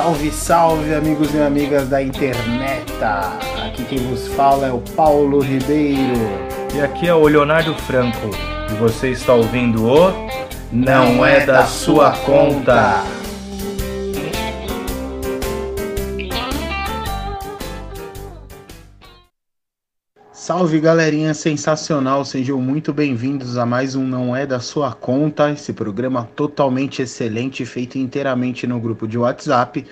Salve, salve, amigos e amigas da internet! Aqui quem vos fala é o Paulo Ribeiro. E aqui é o Leonardo Franco. E você está ouvindo o Não, Não é, é da, Sua Conta. Salve galerinha sensacional, sejam muito bem-vindos a mais um Não É da Sua Conta, esse programa totalmente excelente, feito inteiramente no grupo de WhatsApp.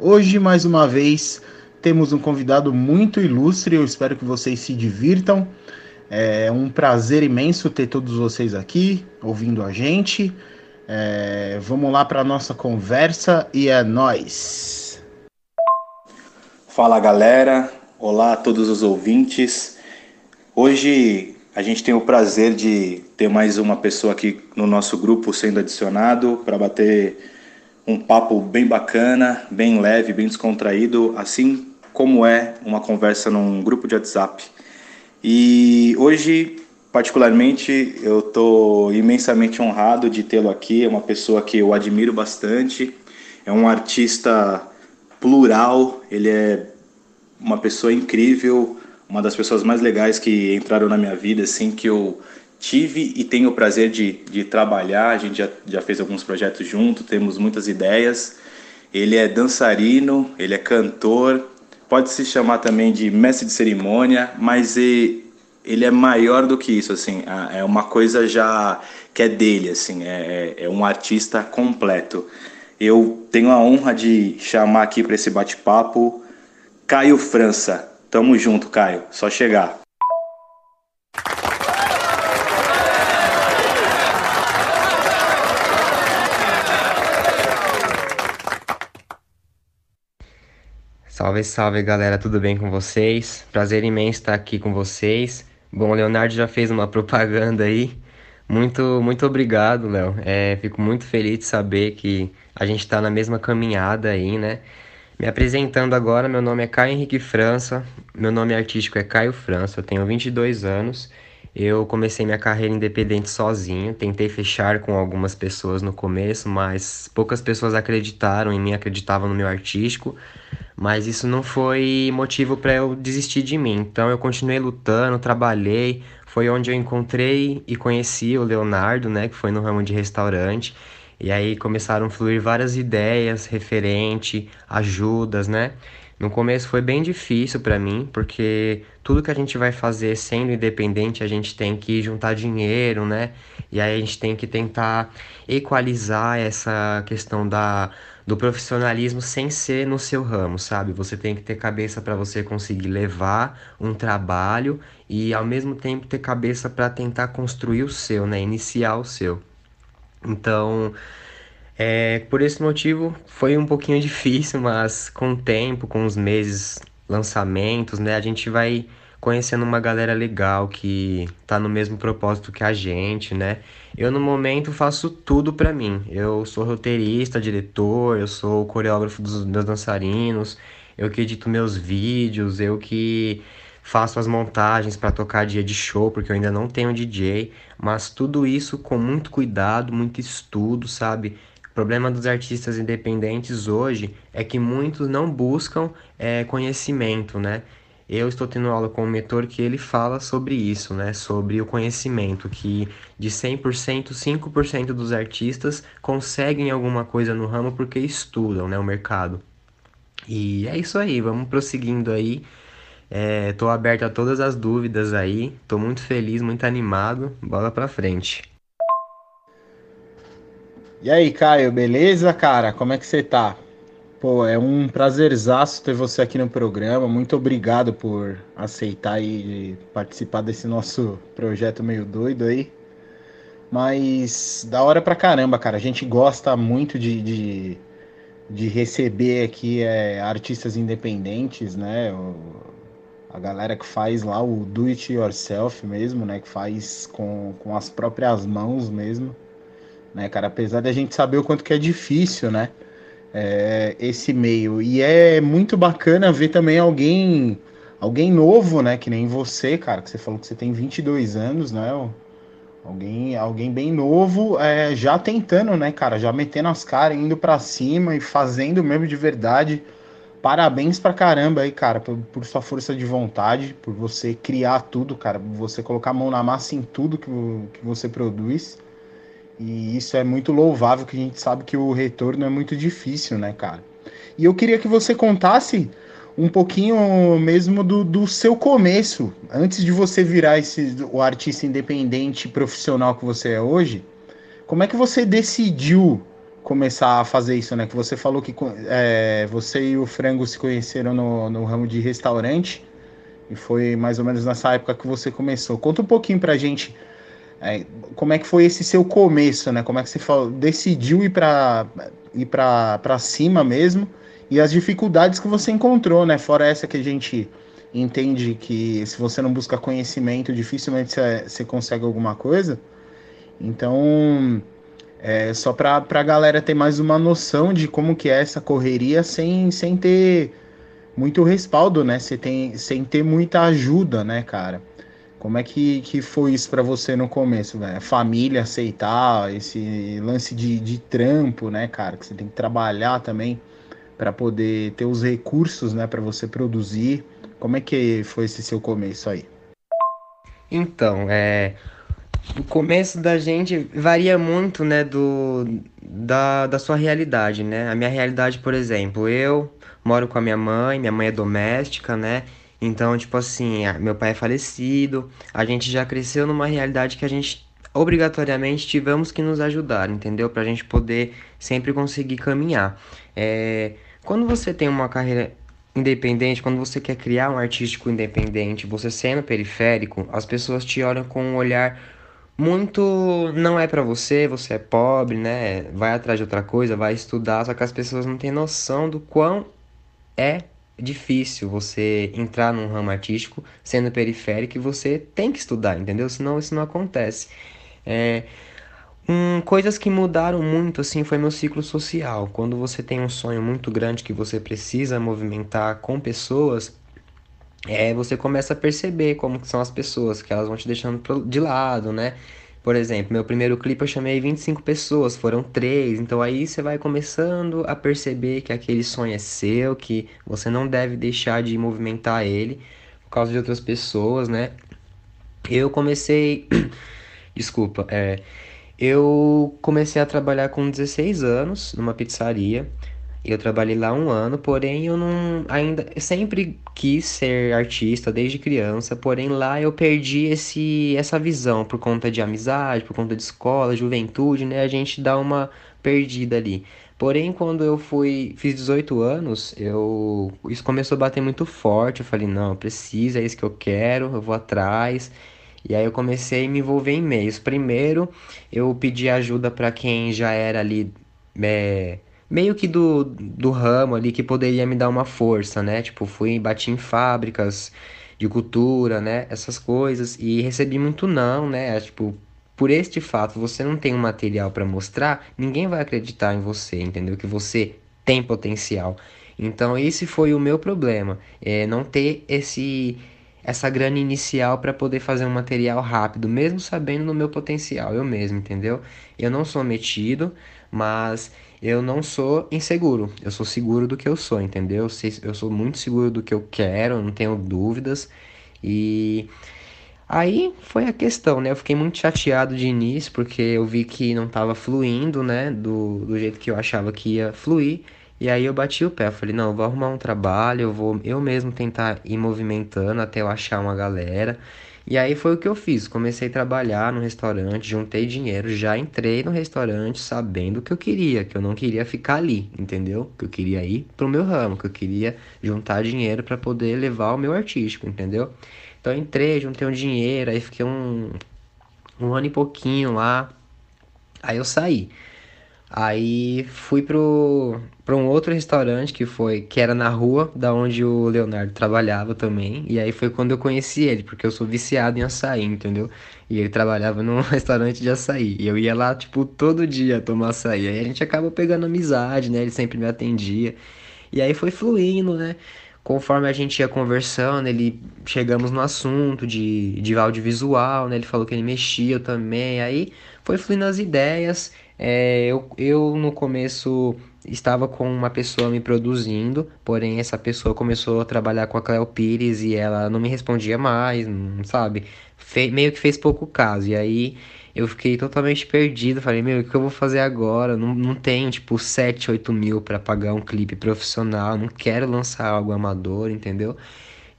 Hoje, mais uma vez, temos um convidado muito ilustre, eu espero que vocês se divirtam. É um prazer imenso ter todos vocês aqui ouvindo a gente. É, vamos lá para a nossa conversa e é nós. Fala galera, olá a todos os ouvintes. Hoje a gente tem o prazer de ter mais uma pessoa aqui no nosso grupo sendo adicionado para bater um papo bem bacana, bem leve, bem descontraído, assim como é uma conversa num grupo de WhatsApp. E hoje, particularmente, eu estou imensamente honrado de tê-lo aqui. É uma pessoa que eu admiro bastante, é um artista plural, ele é uma pessoa incrível, uma das pessoas mais legais que entraram na minha vida, assim, que eu tive e tenho o prazer de, de trabalhar. A gente já, já fez alguns projetos junto, temos muitas ideias. Ele é dançarino, ele é cantor, pode se chamar também de mestre de cerimônia, mas ele, é maior do que isso, assim, é uma coisa já que é dele, assim, é, é, é um artista completo. Eu tenho a honra de chamar aqui para esse bate-papo Caio França. Tamo junto, Caio. Só chegar. Salve, salve galera, tudo bem com vocês? Prazer imenso estar aqui com vocês. Bom, o Leonardo já fez uma propaganda aí. Muito, muito obrigado, Léo. É, fico muito feliz de saber que a gente está na mesma caminhada aí, né? Me apresentando agora, meu nome é Caio Henrique França, meu nome artístico é Caio França, eu tenho 22 anos. Eu comecei minha carreira independente sozinho, tentei fechar com algumas pessoas no começo, mas poucas pessoas acreditaram em mim, acreditavam no meu artístico, mas isso não foi motivo para eu desistir de mim. Então eu continuei lutando, trabalhei, foi onde eu encontrei e conheci o Leonardo, né, que foi no ramo de restaurante. E aí começaram a fluir várias ideias referente, ajudas, né? No começo foi bem difícil para mim, porque tudo que a gente vai fazer sendo independente, a gente tem que juntar dinheiro, né? E aí a gente tem que tentar equalizar essa questão da do profissionalismo sem ser no seu ramo, sabe? Você tem que ter cabeça para você conseguir levar um trabalho e ao mesmo tempo ter cabeça para tentar construir o seu, né? Iniciar o seu. Então, é, por esse motivo foi um pouquinho difícil, mas com o tempo, com os meses, lançamentos, né, a gente vai conhecendo uma galera legal que tá no mesmo propósito que a gente, né? Eu no momento faço tudo para mim. Eu sou roteirista, diretor, eu sou coreógrafo dos meus dançarinos, eu que edito meus vídeos, eu que faço as montagens para tocar dia de show, porque eu ainda não tenho DJ, mas tudo isso com muito cuidado, muito estudo, sabe? O problema dos artistas independentes hoje é que muitos não buscam é, conhecimento, né? Eu estou tendo aula com um mentor que ele fala sobre isso, né? Sobre o conhecimento, que de 100%, 5% dos artistas conseguem alguma coisa no ramo porque estudam, né? O mercado. E é isso aí, vamos prosseguindo aí. Estou é, aberto a todas as dúvidas aí. Estou muito feliz, muito animado. Bola pra frente. E aí, Caio, beleza, cara? Como é que você tá? Pô, é um prazerzaço ter você aqui no programa. Muito obrigado por aceitar e participar desse nosso projeto meio doido aí. Mas da hora pra caramba, cara. A gente gosta muito de, de, de receber aqui é, artistas independentes, né? A galera que faz lá o do it yourself mesmo, né? Que faz com, com as próprias mãos mesmo, né, cara? Apesar de a gente saber o quanto que é difícil, né? É, esse meio. E é muito bacana ver também alguém alguém novo, né? Que nem você, cara, que você falou que você tem 22 anos, né? Alguém, alguém bem novo, é, já tentando, né, cara? Já metendo as caras, indo para cima e fazendo mesmo de verdade. Parabéns pra caramba aí, cara, por, por, sua força de vontade, por você criar tudo, cara, por você colocar a mão na massa em tudo que, que você produz. E isso é muito louvável, que a gente sabe que o retorno é muito difícil, né, cara? E eu queria que você contasse um pouquinho mesmo do, do seu começo, antes de você virar esse, o artista independente profissional que você é hoje. Como é que você decidiu começar a fazer isso, né? Que você falou que é, você e o Frango se conheceram no, no ramo de restaurante e foi mais ou menos nessa época que você começou. Conta um pouquinho pra gente é, como é que foi esse seu começo, né? Como é que você falou, decidiu ir para ir para cima mesmo e as dificuldades que você encontrou, né? Fora essa que a gente entende que se você não busca conhecimento, dificilmente você consegue alguma coisa. Então, é só para a galera ter mais uma noção de como que é essa correria sem, sem ter muito respaldo, né? Você tem, sem ter muita ajuda, né, cara? Como é que, que foi isso para você no começo, velho? Família aceitar esse lance de, de trampo, né, cara? Que você tem que trabalhar também para poder ter os recursos, né, para você produzir. Como é que foi esse seu começo aí? Então, é o começo da gente varia muito, né, do da, da sua realidade, né? A minha realidade, por exemplo, eu moro com a minha mãe, minha mãe é doméstica, né? Então, tipo assim, meu pai é falecido, a gente já cresceu numa realidade que a gente obrigatoriamente tivemos que nos ajudar, entendeu? Pra gente poder sempre conseguir caminhar. É, quando você tem uma carreira independente, quando você quer criar um artístico independente, você sendo periférico, as pessoas te olham com um olhar muito não é para você, você é pobre, né? Vai atrás de outra coisa, vai estudar, só que as pessoas não têm noção do quão é difícil você entrar num ramo artístico sendo periférico e você tem que estudar, entendeu? Senão isso não acontece. É, Hum, coisas que mudaram muito assim foi meu ciclo social. Quando você tem um sonho muito grande que você precisa movimentar com pessoas, é, você começa a perceber como são as pessoas, que elas vão te deixando de lado, né? Por exemplo, meu primeiro clipe eu chamei 25 pessoas, foram três. Então aí você vai começando a perceber que aquele sonho é seu, que você não deve deixar de movimentar ele por causa de outras pessoas, né? Eu comecei. Desculpa, é eu comecei a trabalhar com 16 anos numa pizzaria. Eu trabalhei lá um ano, porém eu não ainda sempre quis ser artista desde criança, porém lá eu perdi esse essa visão por conta de amizade, por conta de escola, juventude, né? A gente dá uma perdida ali. Porém, quando eu fui, fiz 18 anos, eu isso começou a bater muito forte. Eu falei, não, precisa, é isso que eu quero, eu vou atrás. E aí eu comecei a me envolver em meios. Primeiro, eu pedi ajuda para quem já era ali é, meio que do, do ramo ali que poderia me dar uma força, né? Tipo, fui bati em fábricas de cultura, né? Essas coisas e recebi muito não, né? Tipo, por este fato, você não tem um material para mostrar, ninguém vai acreditar em você, entendeu? Que você tem potencial. Então, esse foi o meu problema, é não ter esse essa grana inicial para poder fazer um material rápido, mesmo sabendo do meu potencial, eu mesmo, entendeu? Eu não sou metido, mas eu não sou inseguro. Eu sou seguro do que eu sou, entendeu? Eu sou muito seguro do que eu quero, não tenho dúvidas. E aí foi a questão, né? Eu fiquei muito chateado de início porque eu vi que não estava fluindo, né? Do, do jeito que eu achava que ia fluir. E aí eu bati o pé, falei, não, vou arrumar um trabalho, eu vou eu mesmo tentar ir movimentando até eu achar uma galera. E aí foi o que eu fiz, comecei a trabalhar no restaurante, juntei dinheiro, já entrei no restaurante sabendo o que eu queria, que eu não queria ficar ali, entendeu? Que eu queria ir pro meu ramo, que eu queria juntar dinheiro para poder levar o meu artístico, entendeu? Então entrei, juntei um dinheiro, aí fiquei um, um ano e pouquinho lá, aí eu saí. Aí fui pro, pro um outro restaurante que foi que era na rua da onde o Leonardo trabalhava também. E aí foi quando eu conheci ele, porque eu sou viciado em açaí, entendeu? E ele trabalhava num restaurante de açaí. E eu ia lá, tipo, todo dia tomar açaí. Aí a gente acaba pegando amizade, né? Ele sempre me atendia. E aí foi fluindo, né? conforme a gente ia conversando, ele chegamos no assunto de, de audiovisual, né? Ele falou que ele mexia também, aí foi fluindo as ideias. É, eu, eu no começo estava com uma pessoa me produzindo, porém essa pessoa começou a trabalhar com a Cleo Pires e ela não me respondia mais, não sabe? Fe, meio que fez pouco caso. E aí eu fiquei totalmente perdido. Falei, meu, o que eu vou fazer agora? Não, não tenho, tipo, 7, 8 mil para pagar um clipe profissional. Não quero lançar algo amador, entendeu?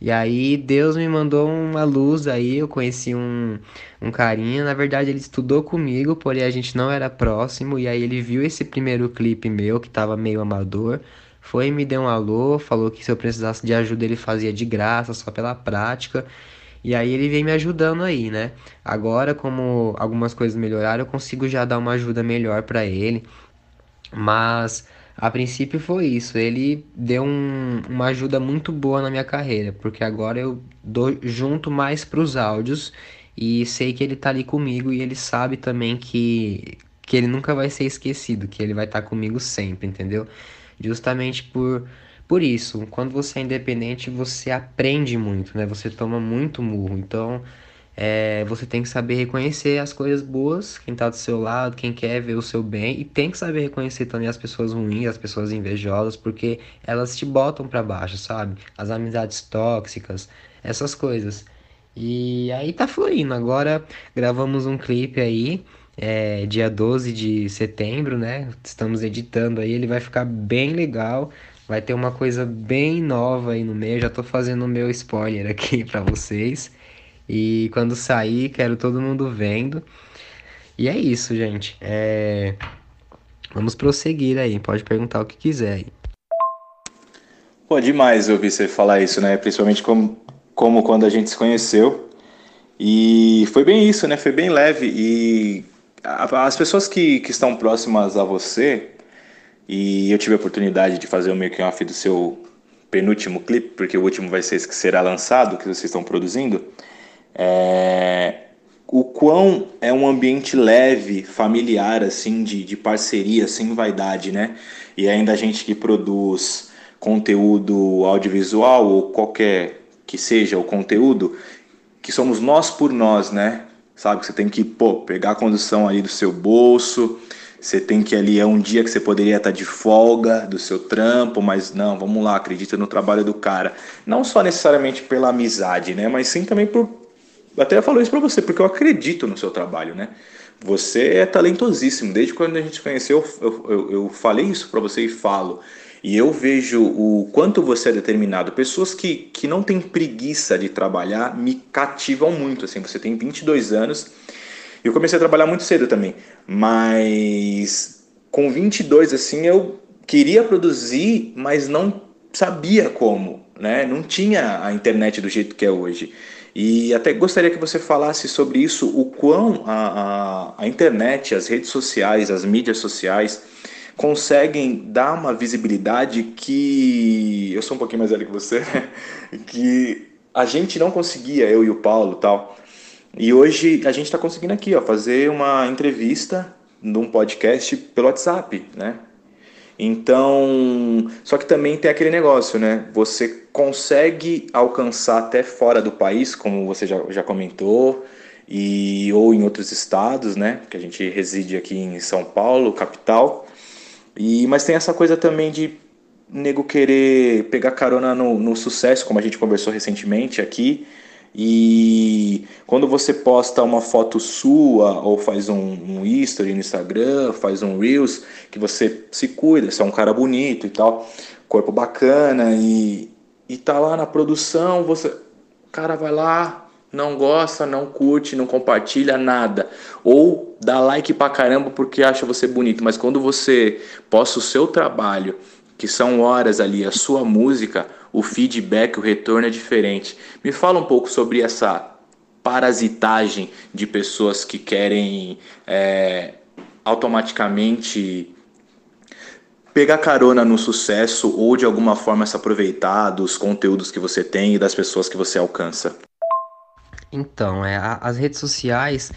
E aí Deus me mandou uma luz aí, eu conheci um, um carinha, na verdade ele estudou comigo, porém a gente não era próximo, e aí ele viu esse primeiro clipe meu, que tava meio amador, foi me deu um alô, falou que se eu precisasse de ajuda ele fazia de graça, só pela prática, e aí ele vem me ajudando aí, né? Agora, como algumas coisas melhoraram, eu consigo já dar uma ajuda melhor para ele. Mas a princípio foi isso. Ele deu um, uma ajuda muito boa na minha carreira, porque agora eu dou junto mais para os áudios e sei que ele tá ali comigo e ele sabe também que que ele nunca vai ser esquecido, que ele vai estar tá comigo sempre, entendeu? Justamente por por isso, quando você é independente, você aprende muito, né? Você toma muito murro. Então, é, você tem que saber reconhecer as coisas boas, quem tá do seu lado, quem quer ver o seu bem, e tem que saber reconhecer também as pessoas ruins, as pessoas invejosas, porque elas te botam para baixo, sabe? As amizades tóxicas, essas coisas. E aí tá fluindo. Agora gravamos um clipe aí, é, dia 12 de setembro, né? Estamos editando aí, ele vai ficar bem legal. Vai ter uma coisa bem nova aí no meio. Já tô fazendo o meu spoiler aqui para vocês. E quando sair, quero todo mundo vendo. E é isso, gente. É... Vamos prosseguir aí. Pode perguntar o que quiser aí. Pô, demais ouvir você falar isso, né? Principalmente como, como quando a gente se conheceu. E foi bem isso, né? Foi bem leve. E as pessoas que, que estão próximas a você, e eu tive a oportunidade de fazer o making off do seu penúltimo clipe, porque o último vai ser esse que será lançado, que vocês estão produzindo. É... O quão é um ambiente leve, familiar, assim, de, de parceria, sem vaidade, né? E ainda a gente que produz conteúdo audiovisual ou qualquer que seja o conteúdo, que somos nós por nós, né? Sabe você tem que, pô, pegar a condução ali do seu bolso, você tem que ali, é um dia que você poderia estar de folga do seu trampo, mas não, vamos lá, acredita no trabalho do cara. Não só necessariamente pela amizade, né? Mas sim também por. Até falo isso pra você, porque eu acredito no seu trabalho, né? Você é talentosíssimo. Desde quando a gente se conheceu, eu, eu, eu falei isso para você e falo. E eu vejo o quanto você é determinado. Pessoas que, que não têm preguiça de trabalhar me cativam muito. Assim, você tem 22 anos eu comecei a trabalhar muito cedo também, mas com 22 assim eu queria produzir, mas não sabia como, né? Não tinha a internet do jeito que é hoje. E até gostaria que você falasse sobre isso, o quão a, a, a internet, as redes sociais, as mídias sociais conseguem dar uma visibilidade que eu sou um pouquinho mais velho que você, que a gente não conseguia, eu e o Paulo, tal. E hoje a gente está conseguindo aqui, ó, fazer uma entrevista num podcast pelo WhatsApp, né? Então, só que também tem aquele negócio, né? Você consegue alcançar até fora do país, como você já, já comentou, e ou em outros estados, né? Que a gente reside aqui em São Paulo, capital. E mas tem essa coisa também de nego querer pegar carona no, no sucesso, como a gente conversou recentemente aqui, e quando você posta uma foto sua ou faz um, um history no Instagram, faz um Reels, que você se cuida, você é um cara bonito e tal, corpo bacana e, e tá lá na produção, você. O cara vai lá, não gosta, não curte, não compartilha nada. Ou dá like pra caramba porque acha você bonito. Mas quando você posta o seu trabalho, que são horas ali, a sua música, o feedback, o retorno é diferente. Me fala um pouco sobre essa parasitagem de pessoas que querem é, automaticamente pegar carona no sucesso ou de alguma forma se aproveitar dos conteúdos que você tem e das pessoas que você alcança. Então, é, as redes sociais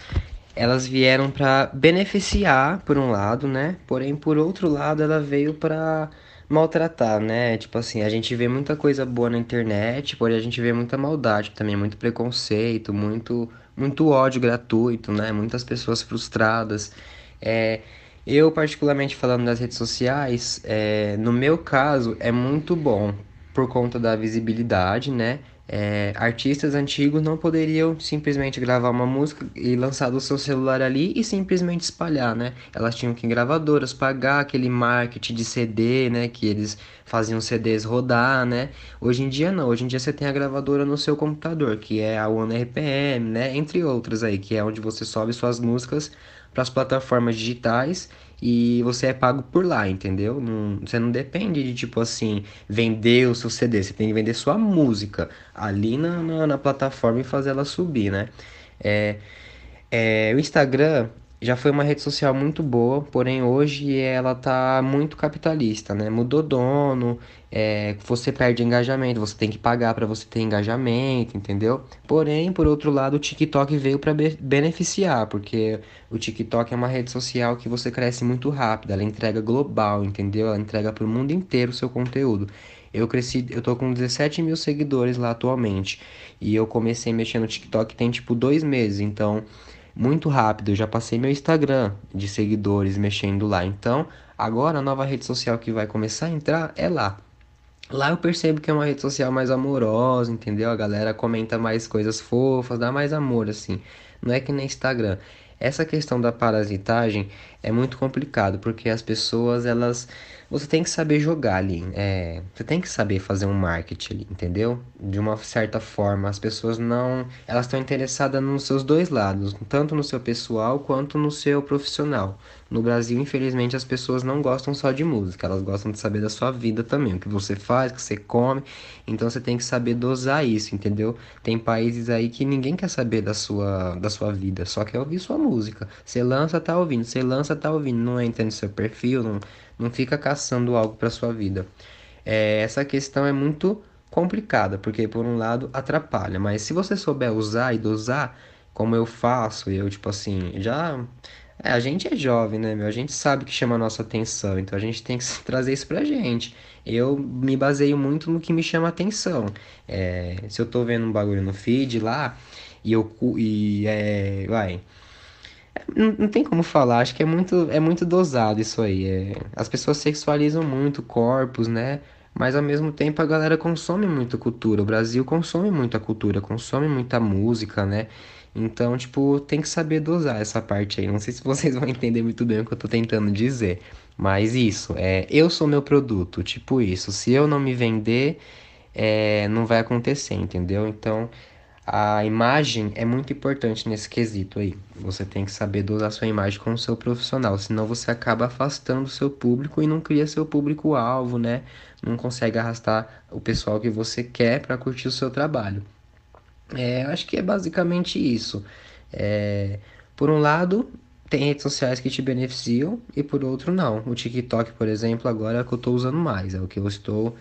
elas vieram para beneficiar por um lado, né? Porém, por outro lado, ela veio para maltratar, né? Tipo assim, a gente vê muita coisa boa na internet, porém a gente vê muita maldade também, muito preconceito, muito, muito ódio gratuito, né? Muitas pessoas frustradas. É, eu, particularmente falando das redes sociais, é, no meu caso, é muito bom por conta da visibilidade, né? É, artistas antigos não poderiam simplesmente gravar uma música e lançar do seu celular ali e simplesmente espalhar, né? Elas tinham que em gravadoras, pagar aquele marketing de CD, né? Que eles faziam CDs rodar, né? Hoje em dia não, hoje em dia você tem a gravadora no seu computador, que é a One RPM, né? Entre outras aí, que é onde você sobe suas músicas para as plataformas digitais e você é pago por lá, entendeu? Não, você não depende de, tipo assim, vender o seu CD, você tem que vender sua música ali na, na, na plataforma e fazer ela subir, né? É, é, o Instagram já foi uma rede social muito boa, porém hoje ela tá muito capitalista, né? Mudou dono, é, você perde engajamento, você tem que pagar para você ter engajamento, entendeu? Porém, por outro lado, o TikTok veio para be beneficiar, porque o TikTok é uma rede social que você cresce muito rápido, ela entrega global, entendeu? Ela entrega para o mundo inteiro o seu conteúdo. Eu cresci, eu tô com 17 mil seguidores lá atualmente. E eu comecei mexendo no TikTok tem tipo dois meses, então muito rápido. Eu já passei meu Instagram de seguidores mexendo lá. Então, agora a nova rede social que vai começar a entrar é lá. Lá eu percebo que é uma rede social mais amorosa, entendeu? A galera comenta mais coisas fofas, dá mais amor assim. Não é que nem Instagram. Essa questão da parasitagem é muito complicado, porque as pessoas, elas. Você tem que saber jogar ali. É, você tem que saber fazer um marketing ali, entendeu? De uma certa forma. As pessoas não. Elas estão interessadas nos seus dois lados, tanto no seu pessoal quanto no seu profissional. No Brasil, infelizmente, as pessoas não gostam só de música, elas gostam de saber da sua vida também, o que você faz, o que você come. Então você tem que saber dosar isso, entendeu? Tem países aí que ninguém quer saber da sua, da sua vida, só quer ouvir sua música. Você lança, tá ouvindo, você lança, tá ouvindo, não entra no seu perfil, não, não fica caçando algo para sua vida. É, essa questão é muito complicada, porque por um lado atrapalha, mas se você souber usar e dosar, como eu faço, eu tipo assim, já é, a gente é jovem, né, meu? A gente sabe que chama a nossa atenção, então a gente tem que trazer isso pra gente. Eu me baseio muito no que me chama atenção. É, se eu tô vendo um bagulho no feed lá, e eu. E é. Vai. Não, não tem como falar, acho que é muito, é muito dosado isso aí. É, as pessoas sexualizam muito corpos, né? Mas ao mesmo tempo a galera consome muito cultura. O Brasil consome muita cultura, consome muita música, né? Então, tipo, tem que saber dosar essa parte aí. Não sei se vocês vão entender muito bem o que eu tô tentando dizer. Mas isso, é, eu sou meu produto, tipo isso. Se eu não me vender, é, não vai acontecer, entendeu? Então, a imagem é muito importante nesse quesito aí. Você tem que saber dosar sua imagem com o seu profissional, senão você acaba afastando o seu público e não cria seu público-alvo, né? Não consegue arrastar o pessoal que você quer para curtir o seu trabalho. É, acho que é basicamente isso. É, por um lado, tem redes sociais que te beneficiam e por outro não. O TikTok, por exemplo, agora é o que eu estou usando mais, é o que eu estou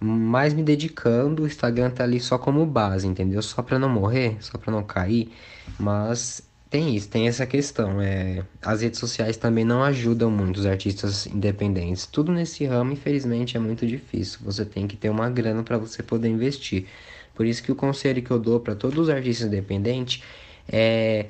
mais me dedicando. O Instagram tá ali só como base, entendeu? Só para não morrer, só para não cair. Mas tem isso, tem essa questão. É, as redes sociais também não ajudam muito os artistas independentes. Tudo nesse ramo, infelizmente, é muito difícil. Você tem que ter uma grana para você poder investir. Por isso que o conselho que eu dou para todos os artistas independentes é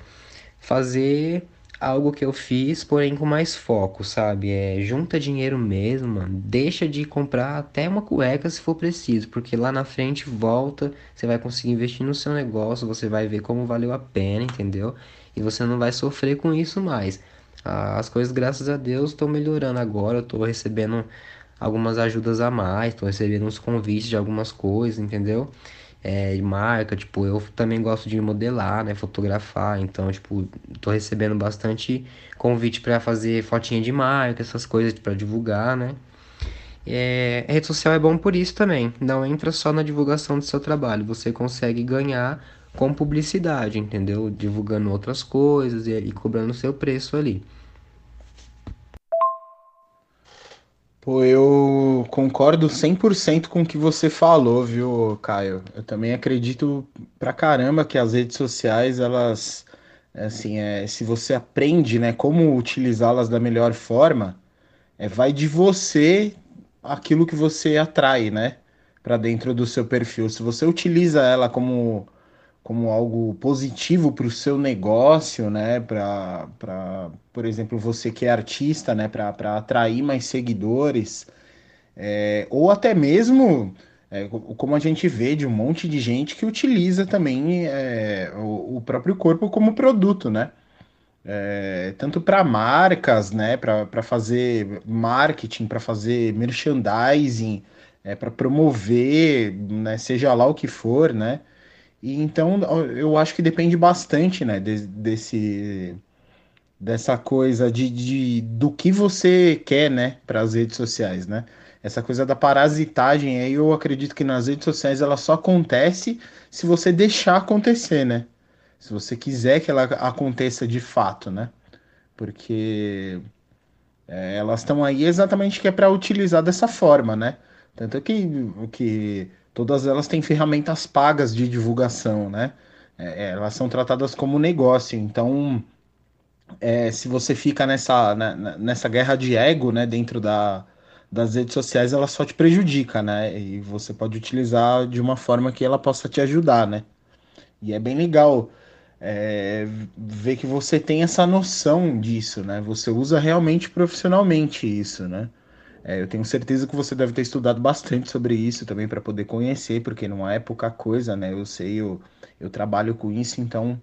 fazer algo que eu fiz, porém com mais foco, sabe? É junta dinheiro mesmo, mano. Deixa de comprar até uma cueca se for preciso, porque lá na frente volta, você vai conseguir investir no seu negócio, você vai ver como valeu a pena, entendeu? E você não vai sofrer com isso mais. As coisas, graças a Deus, estão melhorando agora. Eu tô recebendo algumas ajudas a mais, tô recebendo uns convites de algumas coisas, entendeu? É, marca, tipo, eu também gosto de modelar, né, fotografar, então, tipo, tô recebendo bastante convite para fazer fotinha de marca, essas coisas para divulgar, né. É, a rede social é bom por isso também, não entra só na divulgação do seu trabalho, você consegue ganhar com publicidade, entendeu? Divulgando outras coisas e, e cobrando seu preço ali. Pô, eu concordo 100% com o que você falou, viu, Caio? Eu também acredito pra caramba que as redes sociais, elas, assim, é, se você aprende, né, como utilizá-las da melhor forma, é, vai de você aquilo que você atrai, né? Para dentro do seu perfil. Se você utiliza ela como, como algo positivo para o seu negócio, né? Para, por exemplo, você que é artista, né? Para atrair mais seguidores, é, ou até mesmo. É, como a gente vê de um monte de gente que utiliza também é, o, o próprio corpo como produto, né? é, tanto para marcas, né, para fazer marketing, para fazer merchandising, é, para promover, né, seja lá o que for, né? E então eu acho que depende bastante, né, de, desse dessa coisa de, de, do que você quer, né, para as redes sociais, né? Essa coisa da parasitagem aí, eu acredito que nas redes sociais ela só acontece se você deixar acontecer, né? se você quiser que ela aconteça de fato, né? Porque é, elas estão aí exatamente que é para utilizar dessa forma, né? Tanto que, que todas elas têm ferramentas pagas de divulgação, né? É, é elas são tratadas como negócio, então é, se você fica nessa, né, nessa guerra de ego, né, dentro da, das redes sociais, ela só te prejudica, né? E você pode utilizar de uma forma que ela possa te ajudar, né? E é bem legal é, ver que você tem essa noção disso, né? Você usa realmente profissionalmente isso, né? É, eu tenho certeza que você deve ter estudado bastante sobre isso também para poder conhecer, porque não é pouca coisa, né? Eu sei, eu, eu trabalho com isso, então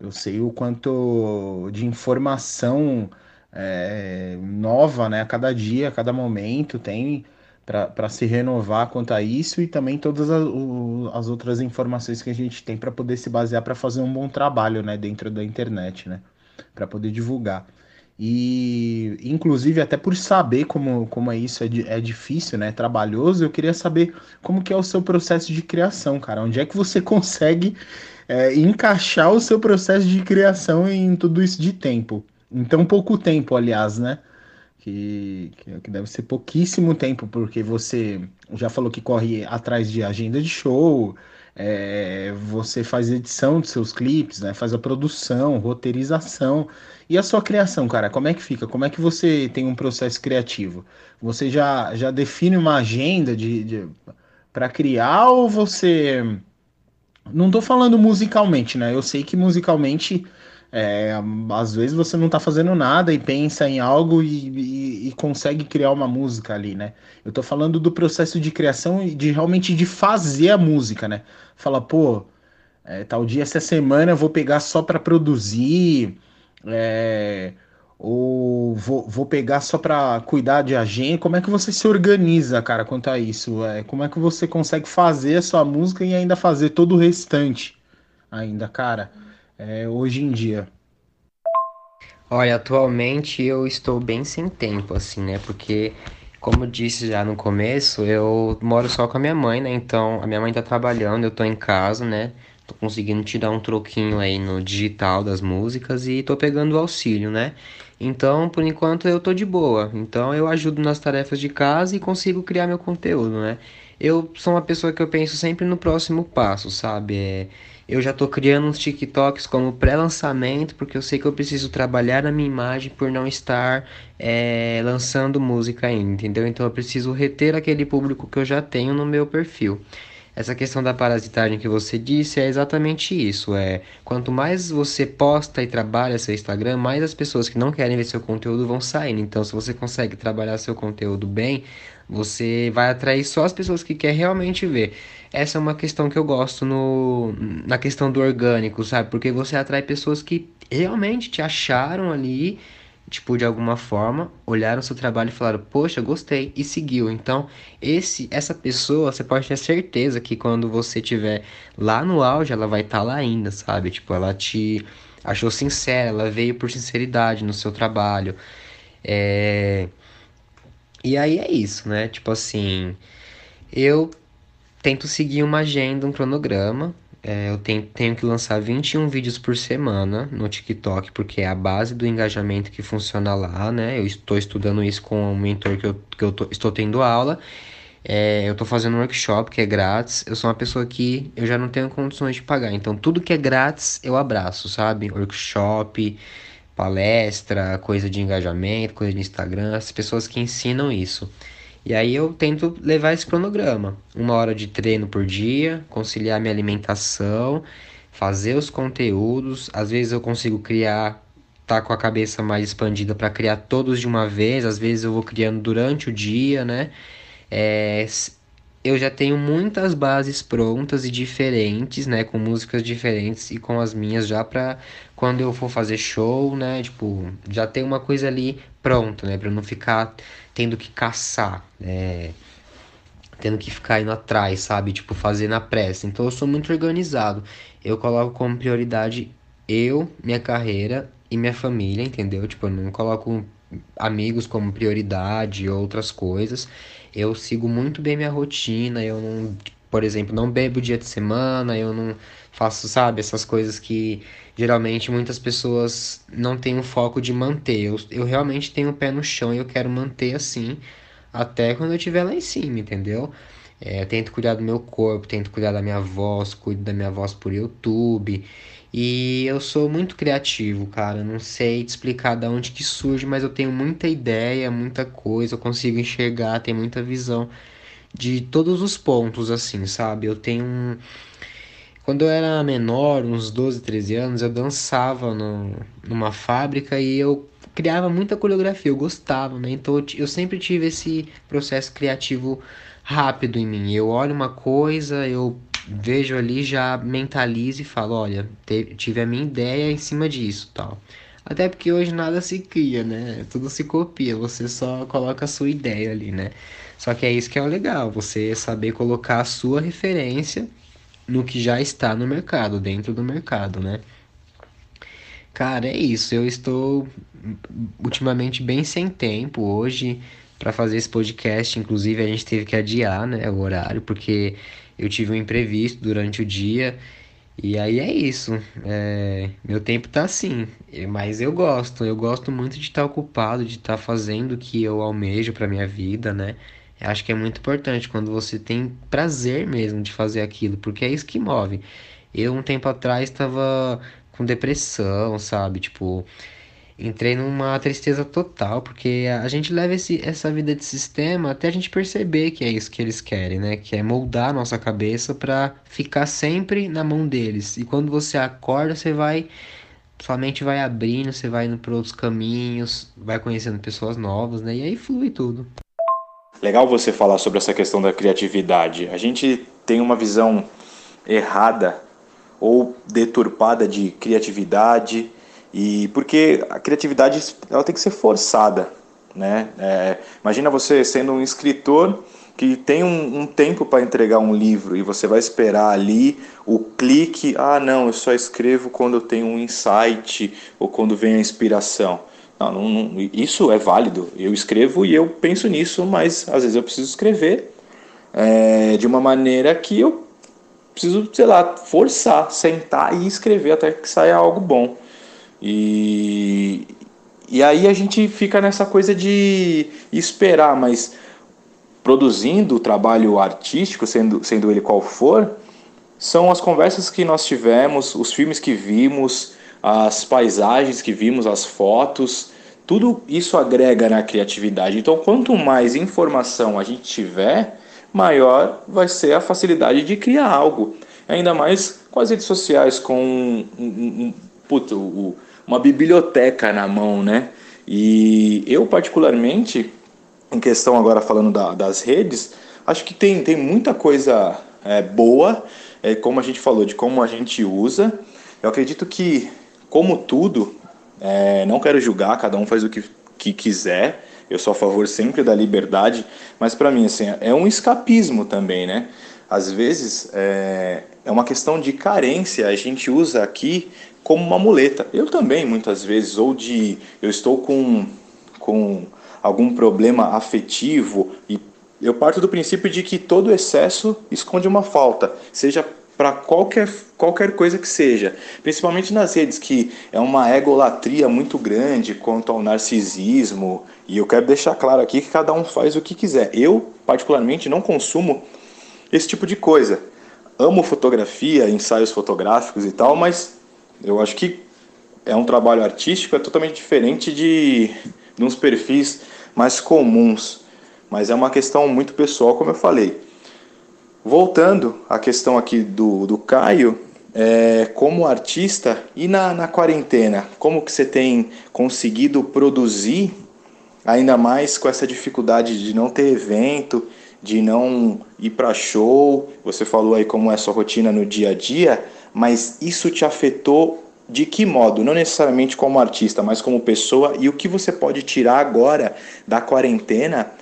eu sei o quanto de informação é, nova, né? A cada dia, a cada momento tem para se renovar quanto a isso e também todas as, as outras informações que a gente tem para poder se basear para fazer um bom trabalho né, dentro da internet, né, para poder divulgar. E, inclusive, até por saber como, como é isso, é, é difícil, né? É trabalhoso, eu queria saber como que é o seu processo de criação, cara. Onde é que você consegue é, encaixar o seu processo de criação em tudo isso de tempo? Em tão pouco tempo, aliás, né? que, que, deve ser pouquíssimo tempo, porque você já falou que corre atrás de agenda de show, é, você faz edição de seus clipes, né, faz a produção, roteirização. E a sua criação, cara, como é que fica? Como é que você tem um processo criativo? Você já, já define uma agenda de, de para criar ou você. Não tô falando musicalmente, né? Eu sei que musicalmente é, às vezes você não tá fazendo nada e pensa em algo e, e, e, consegue criar uma música ali, né? Eu tô falando do processo de criação e de realmente de fazer a música, né? Fala, pô, é, tal dia essa semana eu vou pegar só para produzir, é, ou vou, vou pegar só para cuidar de agenda. Como é que você se organiza, cara, quanto a isso? É, como é que você consegue fazer a sua música e ainda fazer todo o restante? Ainda, cara é, hoje em dia? Olha, atualmente eu estou bem sem tempo, assim, né? Porque, como disse já no começo, eu moro só com a minha mãe, né? Então, a minha mãe tá trabalhando, eu tô em casa, né? Tô conseguindo te dar um troquinho aí no digital das músicas e tô pegando o auxílio, né? Então, por enquanto, eu tô de boa. Então, eu ajudo nas tarefas de casa e consigo criar meu conteúdo, né? Eu sou uma pessoa que eu penso sempre no próximo passo, sabe? É eu já tô criando uns TikToks como pré-lançamento, porque eu sei que eu preciso trabalhar na minha imagem por não estar é, lançando música ainda, entendeu? Então eu preciso reter aquele público que eu já tenho no meu perfil. Essa questão da parasitagem que você disse é exatamente isso. É quanto mais você posta e trabalha seu Instagram, mais as pessoas que não querem ver seu conteúdo vão saindo. Então, se você consegue trabalhar seu conteúdo bem, você vai atrair só as pessoas que quer realmente ver. Essa é uma questão que eu gosto no, na questão do orgânico, sabe? Porque você atrai pessoas que realmente te acharam ali, tipo, de alguma forma, olharam seu trabalho e falaram, poxa, gostei, e seguiu. Então, esse essa pessoa, você pode ter certeza que quando você estiver lá no auge, ela vai estar tá lá ainda, sabe? Tipo, ela te achou sincera, ela veio por sinceridade no seu trabalho. É... E aí é isso, né? Tipo assim, eu tento seguir uma agenda, um cronograma. É, eu tenho, tenho que lançar 21 vídeos por semana no TikTok, porque é a base do engajamento que funciona lá, né? Eu estou estudando isso com o mentor que eu, que eu tô, estou tendo aula. É, eu estou fazendo um workshop que é grátis. Eu sou uma pessoa que eu já não tenho condições de pagar. Então, tudo que é grátis eu abraço, sabe? Workshop, palestra, coisa de engajamento, coisa de Instagram, as pessoas que ensinam isso. E aí eu tento levar esse cronograma. Uma hora de treino por dia, conciliar minha alimentação, fazer os conteúdos. Às vezes eu consigo criar, tá com a cabeça mais expandida para criar todos de uma vez. Às vezes eu vou criando durante o dia, né? É, eu já tenho muitas bases prontas e diferentes, né, com músicas diferentes e com as minhas já para quando eu for fazer show, né, tipo, já tem uma coisa ali pronta, né, para não ficar tendo que caçar, né, tendo que ficar indo atrás, sabe, tipo, fazer na pressa. Então eu sou muito organizado. Eu coloco como prioridade eu, minha carreira e minha família, entendeu? Tipo, eu não coloco amigos como prioridade outras coisas. Eu sigo muito bem minha rotina, eu não, por exemplo, não bebo dia de semana, eu não faço, sabe, essas coisas que geralmente muitas pessoas não têm o foco de manter. Eu, eu realmente tenho o pé no chão e eu quero manter assim até quando eu estiver lá em cima, entendeu? É, tento cuidar do meu corpo, tento cuidar da minha voz, cuido da minha voz por YouTube. E eu sou muito criativo, cara. Não sei te explicar de onde que surge, mas eu tenho muita ideia, muita coisa, eu consigo enxergar, tenho muita visão de todos os pontos, assim, sabe? Eu tenho um. Quando eu era menor, uns 12, 13 anos, eu dançava no, numa fábrica e eu criava muita coreografia, eu gostava, né? Então eu, eu sempre tive esse processo criativo rápido em mim. Eu olho uma coisa, eu vejo ali, já mentalizo e falo, olha, tive a minha ideia em cima disso, tal. Até porque hoje nada se cria, né? Tudo se copia, você só coloca a sua ideia ali, né? Só que é isso que é o legal, você saber colocar a sua referência no que já está no mercado, dentro do mercado, né? Cara, é isso. Eu estou ultimamente bem sem tempo hoje para fazer esse podcast. Inclusive, a gente teve que adiar, né, o horário, porque eu tive um imprevisto durante o dia. E aí é isso. É, meu tempo tá assim. Mas eu gosto. Eu gosto muito de estar ocupado, de estar fazendo o que eu almejo para minha vida, né? Eu acho que é muito importante quando você tem prazer mesmo de fazer aquilo, porque é isso que move. Eu, um tempo atrás, estava com depressão, sabe? Tipo, entrei numa tristeza total, porque a gente leva esse, essa vida de sistema até a gente perceber que é isso que eles querem, né? Que é moldar a nossa cabeça para ficar sempre na mão deles. E quando você acorda, você vai. Sua mente vai abrindo, você vai indo para outros caminhos, vai conhecendo pessoas novas, né? E aí flui tudo. Legal você falar sobre essa questão da criatividade. A gente tem uma visão errada ou deturpada de criatividade e porque a criatividade ela tem que ser forçada, né? É, imagina você sendo um escritor que tem um, um tempo para entregar um livro e você vai esperar ali o clique. Ah, não, eu só escrevo quando eu tenho um insight ou quando vem a inspiração. Não, não, não, isso é válido. Eu escrevo e eu penso nisso, mas às vezes eu preciso escrever é, de uma maneira que eu preciso, sei lá, forçar, sentar e escrever até que saia algo bom. E, e aí a gente fica nessa coisa de esperar, mas produzindo o trabalho artístico, sendo, sendo ele qual for, são as conversas que nós tivemos, os filmes que vimos, as paisagens que vimos, as fotos, tudo isso agrega na criatividade. Então, quanto mais informação a gente tiver, maior vai ser a facilidade de criar algo. Ainda mais com as redes sociais, com um, um, um, puto, uma biblioteca na mão, né? E eu, particularmente, em questão agora falando da, das redes, acho que tem, tem muita coisa é, boa, é, como a gente falou, de como a gente usa. Eu acredito que, como tudo, é, não quero julgar, cada um faz o que, que quiser. Eu sou a favor sempre da liberdade, mas para mim assim é um escapismo também, né? Às vezes é, é uma questão de carência. A gente usa aqui como uma muleta. Eu também, muitas vezes, ou de eu estou com, com algum problema afetivo e eu parto do princípio de que todo excesso esconde uma falta, seja para qualquer, qualquer coisa que seja, principalmente nas redes, que é uma egolatria muito grande quanto ao narcisismo, e eu quero deixar claro aqui que cada um faz o que quiser. Eu, particularmente, não consumo esse tipo de coisa. Amo fotografia, ensaios fotográficos e tal, mas eu acho que é um trabalho artístico, é totalmente diferente de, de uns perfis mais comuns. mas é uma questão muito pessoal, como eu falei. Voltando à questão aqui do, do Caio, é, como artista e na, na quarentena, como que você tem conseguido produzir ainda mais com essa dificuldade de não ter evento, de não ir para show. Você falou aí como é a sua rotina no dia a dia, mas isso te afetou de que modo? Não necessariamente como artista, mas como pessoa e o que você pode tirar agora da quarentena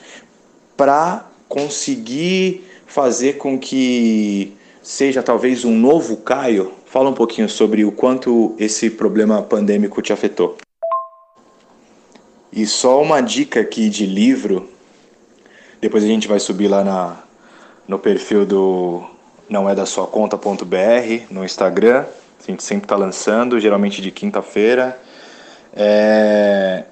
para conseguir fazer com que seja talvez um novo Caio? Fala um pouquinho sobre o quanto esse problema pandêmico te afetou. E só uma dica aqui de livro, depois a gente vai subir lá na, no perfil do não é da sua conta.br no Instagram. A gente sempre está lançando, geralmente de quinta-feira. É...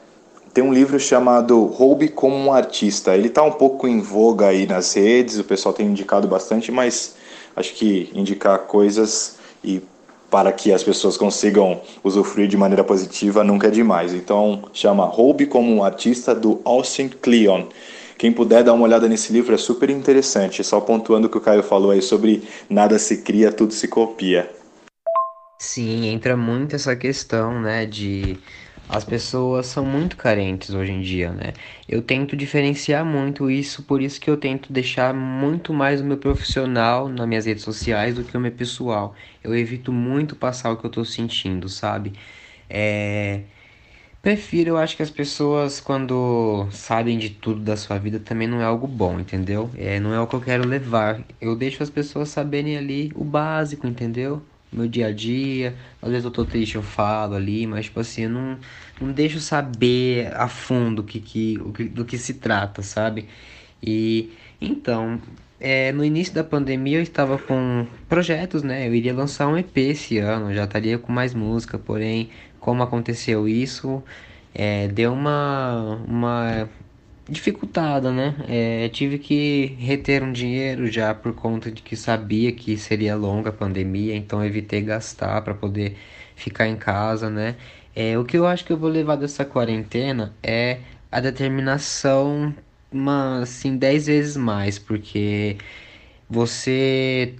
Tem um livro chamado Roube como um Artista. Ele está um pouco em voga aí nas redes, o pessoal tem indicado bastante, mas acho que indicar coisas e para que as pessoas consigam usufruir de maneira positiva nunca é demais. Então chama Roube como um Artista do Austin Kleon. Quem puder dar uma olhada nesse livro é super interessante. Só pontuando o que o Caio falou aí sobre nada se cria, tudo se copia. Sim, entra muito essa questão, né, de as pessoas são muito carentes hoje em dia, né? Eu tento diferenciar muito isso, por isso que eu tento deixar muito mais o meu profissional nas minhas redes sociais do que o meu pessoal. Eu evito muito passar o que eu tô sentindo, sabe? É... Prefiro, eu acho que as pessoas, quando sabem de tudo da sua vida, também não é algo bom, entendeu? É, não é o que eu quero levar. Eu deixo as pessoas saberem ali o básico, entendeu? Meu dia a dia. Às vezes eu tô triste, eu falo ali, mas tipo assim, eu não, não deixo saber a fundo que, que, o que, do que se trata, sabe? E então, é, no início da pandemia eu estava com projetos, né? Eu iria lançar um EP esse ano, já estaria com mais música, porém, como aconteceu isso, é, deu uma, uma dificultada, né? É, tive que reter um dinheiro já por conta de que sabia que seria longa a pandemia, então evitei gastar para poder ficar em casa, né? É, o que eu acho que eu vou levar dessa quarentena é a determinação, uma, assim, dez vezes mais, porque você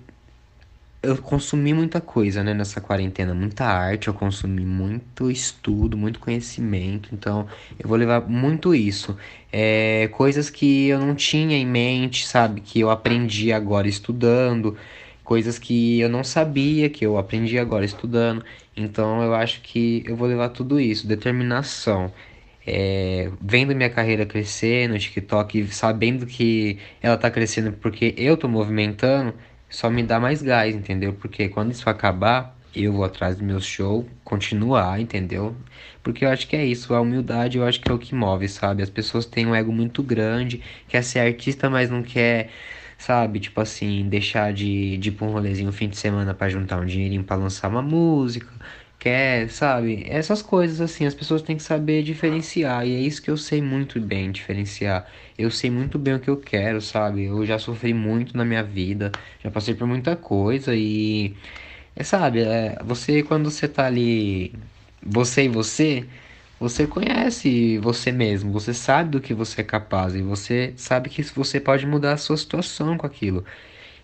eu consumi muita coisa, né, nessa quarentena, muita arte, eu consumi muito estudo, muito conhecimento, então eu vou levar muito isso. É, coisas que eu não tinha em mente, sabe, que eu aprendi agora estudando, coisas que eu não sabia, que eu aprendi agora estudando. Então eu acho que eu vou levar tudo isso, determinação. É, vendo minha carreira crescer no TikTok, sabendo que ela tá crescendo porque eu tô movimentando, só me dá mais gás, entendeu? Porque quando isso acabar, eu vou atrás do meu show, continuar, entendeu? Porque eu acho que é isso, a humildade eu acho que é o que move, sabe? As pessoas têm um ego muito grande, quer ser artista, mas não quer, sabe? Tipo assim, deixar de, de ir pra um rolezinho no fim de semana para juntar um dinheirinho para lançar uma música, quer, sabe? Essas coisas assim, as pessoas têm que saber diferenciar, e é isso que eu sei muito bem diferenciar. Eu sei muito bem o que eu quero, sabe? Eu já sofri muito na minha vida, já passei por muita coisa e é, sabe, é, você quando você tá ali, você e você, você conhece você mesmo, você sabe do que você é capaz e você sabe que você pode mudar a sua situação com aquilo.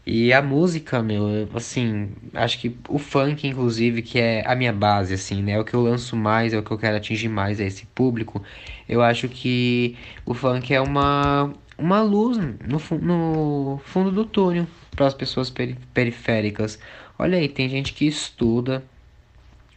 E a música, meu, assim, acho que o funk, inclusive, que é a minha base, assim, né? É o que eu lanço mais, é o que eu quero atingir mais, é esse público. Eu acho que o funk é uma, uma luz no, no fundo do túnel para as pessoas peri periféricas. Olha aí, tem gente que estuda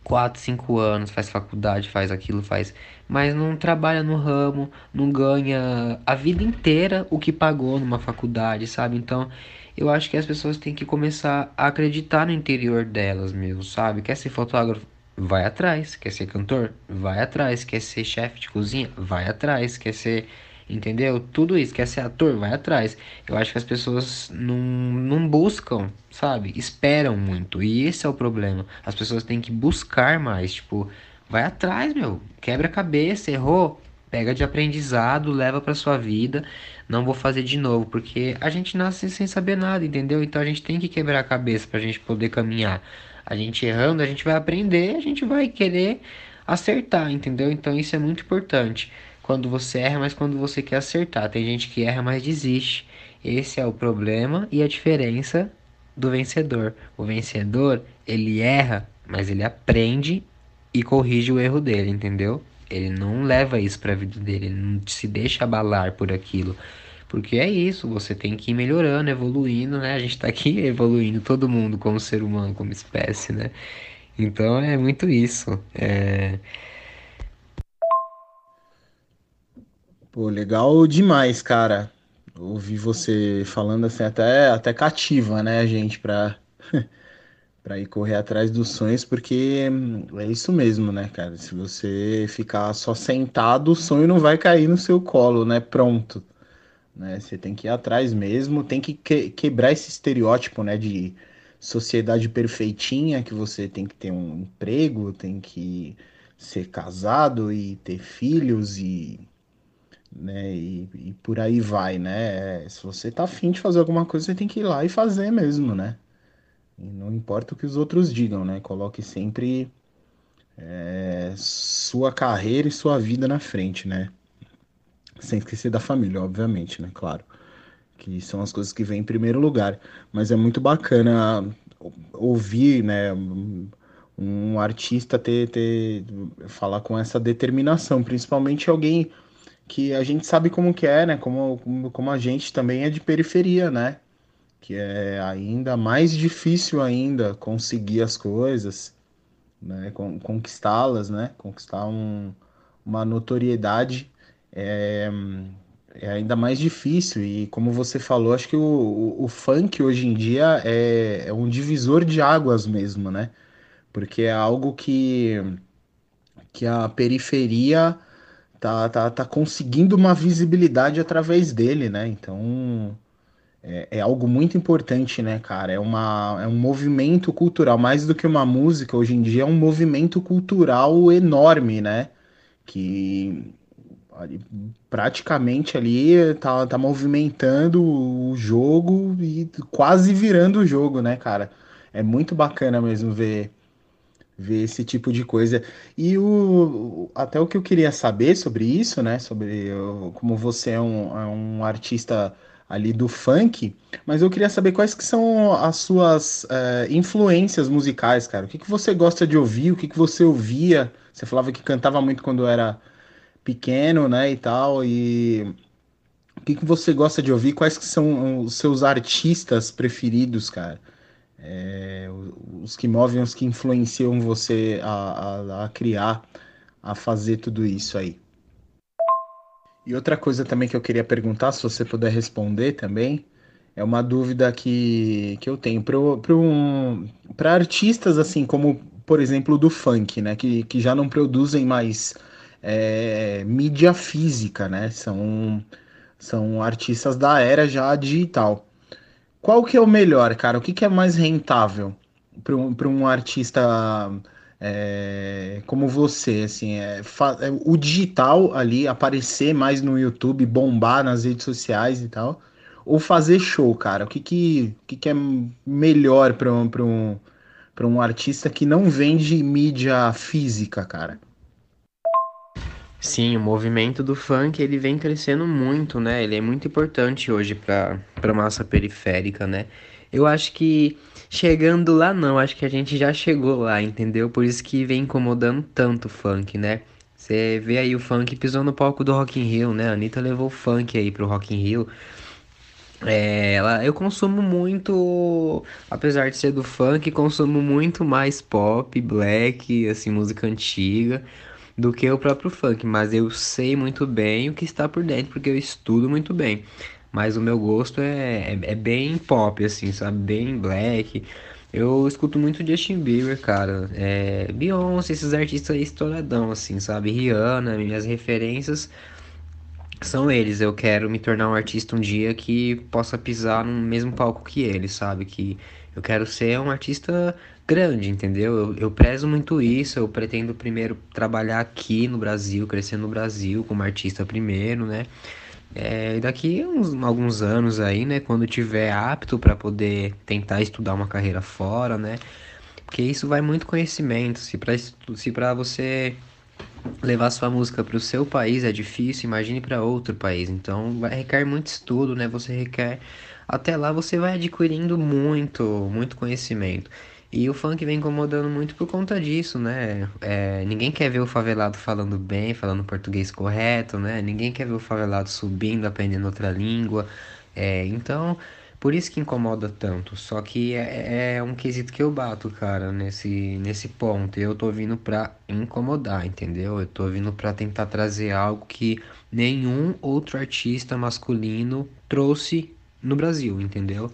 4, 5 anos, faz faculdade, faz aquilo, faz, mas não trabalha no ramo, não ganha a vida inteira o que pagou numa faculdade, sabe? Então, eu acho que as pessoas têm que começar a acreditar no interior delas mesmo, sabe? Quer ser fotógrafo? Vai atrás. Quer ser cantor? Vai atrás. Quer ser chefe de cozinha? Vai atrás. Quer ser. Entendeu? Tudo isso. Quer ser ator? Vai atrás. Eu acho que as pessoas não, não buscam, sabe? Esperam muito. E esse é o problema. As pessoas têm que buscar mais. Tipo, vai atrás, meu. Quebra a cabeça. Errou? Pega de aprendizado, leva para sua vida. Não vou fazer de novo, porque a gente nasce sem saber nada, entendeu? Então a gente tem que quebrar a cabeça pra gente poder caminhar. A gente errando, a gente vai aprender, a gente vai querer acertar, entendeu? Então isso é muito importante. quando você erra, mas quando você quer acertar. Tem gente que erra, mas desiste. Esse é o problema e a diferença do vencedor. O vencedor, ele erra, mas ele aprende e corrige o erro dele, entendeu? Ele não leva isso para a vida dele, ele não se deixa abalar por aquilo. Porque é isso, você tem que ir melhorando, evoluindo, né? A gente tá aqui evoluindo, todo mundo como ser humano, como espécie, né? Então é muito isso. É... Pô, legal demais, cara. Ouvir você falando assim, até, até cativa, né, gente, pra, pra ir correr atrás dos sonhos, porque é isso mesmo, né, cara? Se você ficar só sentado, o sonho não vai cair no seu colo, né? Pronto. Né? Você tem que ir atrás mesmo, tem que, que quebrar esse estereótipo, né, de sociedade perfeitinha, que você tem que ter um emprego, tem que ser casado e ter filhos e, né, e, e por aí vai, né? Se você tá afim de fazer alguma coisa, você tem que ir lá e fazer mesmo, né? E não importa o que os outros digam, né? Coloque sempre é, sua carreira e sua vida na frente, né? Sem esquecer da família, obviamente, né? Claro. Que são as coisas que vêm em primeiro lugar. Mas é muito bacana ouvir, né? Um artista ter, ter falar com essa determinação, principalmente alguém que a gente sabe como que é, né? Como, como, a gente também é de periferia, né? Que é ainda mais difícil ainda conseguir as coisas, né? Conquistá-las, né? Conquistar um, uma notoriedade é, é ainda mais difícil. E como você falou, acho que o, o, o funk hoje em dia é, é, um divisor de águas mesmo, né? Porque é algo que, que a periferia tá, tá, tá conseguindo uma visibilidade através dele, né? Então é, é, algo muito importante, né, cara? É, uma, é um movimento cultural, mais do que uma música, hoje em dia é um movimento cultural enorme, né? Que praticamente ali tá, tá movimentando o jogo e quase virando o jogo, né, cara? É muito bacana mesmo ver, ver esse tipo de coisa. E o, até o que eu queria saber sobre isso, né? Sobre como você é um, é um artista ali do funk, mas eu queria saber quais que são as suas é, influências musicais, cara. O que, que você gosta de ouvir? O que, que você ouvia? Você falava que cantava muito quando era pequeno, né, e tal, e o que, que você gosta de ouvir? Quais que são os seus artistas preferidos, cara? É, os que movem, os que influenciam você a, a, a criar, a fazer tudo isso aí. E outra coisa também que eu queria perguntar, se você puder responder também, é uma dúvida que, que eu tenho para artistas assim como, por exemplo, do funk, né, que, que já não produzem mais é, mídia física, né? São, são artistas da era já digital. Qual que é o melhor, cara? O que, que é mais rentável para um, um artista é, como você? Assim, é, é, o digital ali, aparecer mais no YouTube, bombar nas redes sociais e tal, ou fazer show, cara? O que, que, que, que é melhor para um, um, um artista que não vende mídia física, cara? Sim, o movimento do funk ele vem crescendo muito, né? Ele é muito importante hoje para para massa periférica, né? Eu acho que chegando lá não, acho que a gente já chegou lá, entendeu? Por isso que vem incomodando tanto o funk, né? Você vê aí o funk pisou no palco do Rock in Rio, né? A Anitta levou o funk aí pro Rock in Rio. É, ela, eu consumo muito, apesar de ser do funk, consumo muito mais pop, black, assim, música antiga do que o próprio funk, mas eu sei muito bem o que está por dentro, porque eu estudo muito bem. Mas o meu gosto é, é, é bem pop, assim, sabe? Bem black. Eu escuto muito Justin Bieber, cara. É, Beyoncé, esses artistas aí estouradão, assim, sabe? Rihanna, minhas referências são eles. Eu quero me tornar um artista um dia que possa pisar no mesmo palco que eles, sabe? Que eu quero ser um artista grande, entendeu? Eu, eu prezo muito isso, eu pretendo primeiro trabalhar aqui no Brasil, crescer no Brasil como artista primeiro, né? É, daqui uns, alguns anos aí, né, quando tiver apto para poder tentar estudar uma carreira fora, né? Porque isso vai muito conhecimento, se para se para você levar sua música para o seu país é difícil, imagine para outro país. Então, vai requer muito estudo, né? Você requer até lá você vai adquirindo muito, muito conhecimento. E o funk vem incomodando muito por conta disso, né? É, ninguém quer ver o favelado falando bem, falando português correto, né? Ninguém quer ver o favelado subindo, aprendendo outra língua. É, então, por isso que incomoda tanto. Só que é, é, um quesito que eu bato, cara, nesse, nesse ponto. Eu tô vindo pra incomodar, entendeu? Eu tô vindo pra tentar trazer algo que nenhum outro artista masculino trouxe no Brasil, entendeu?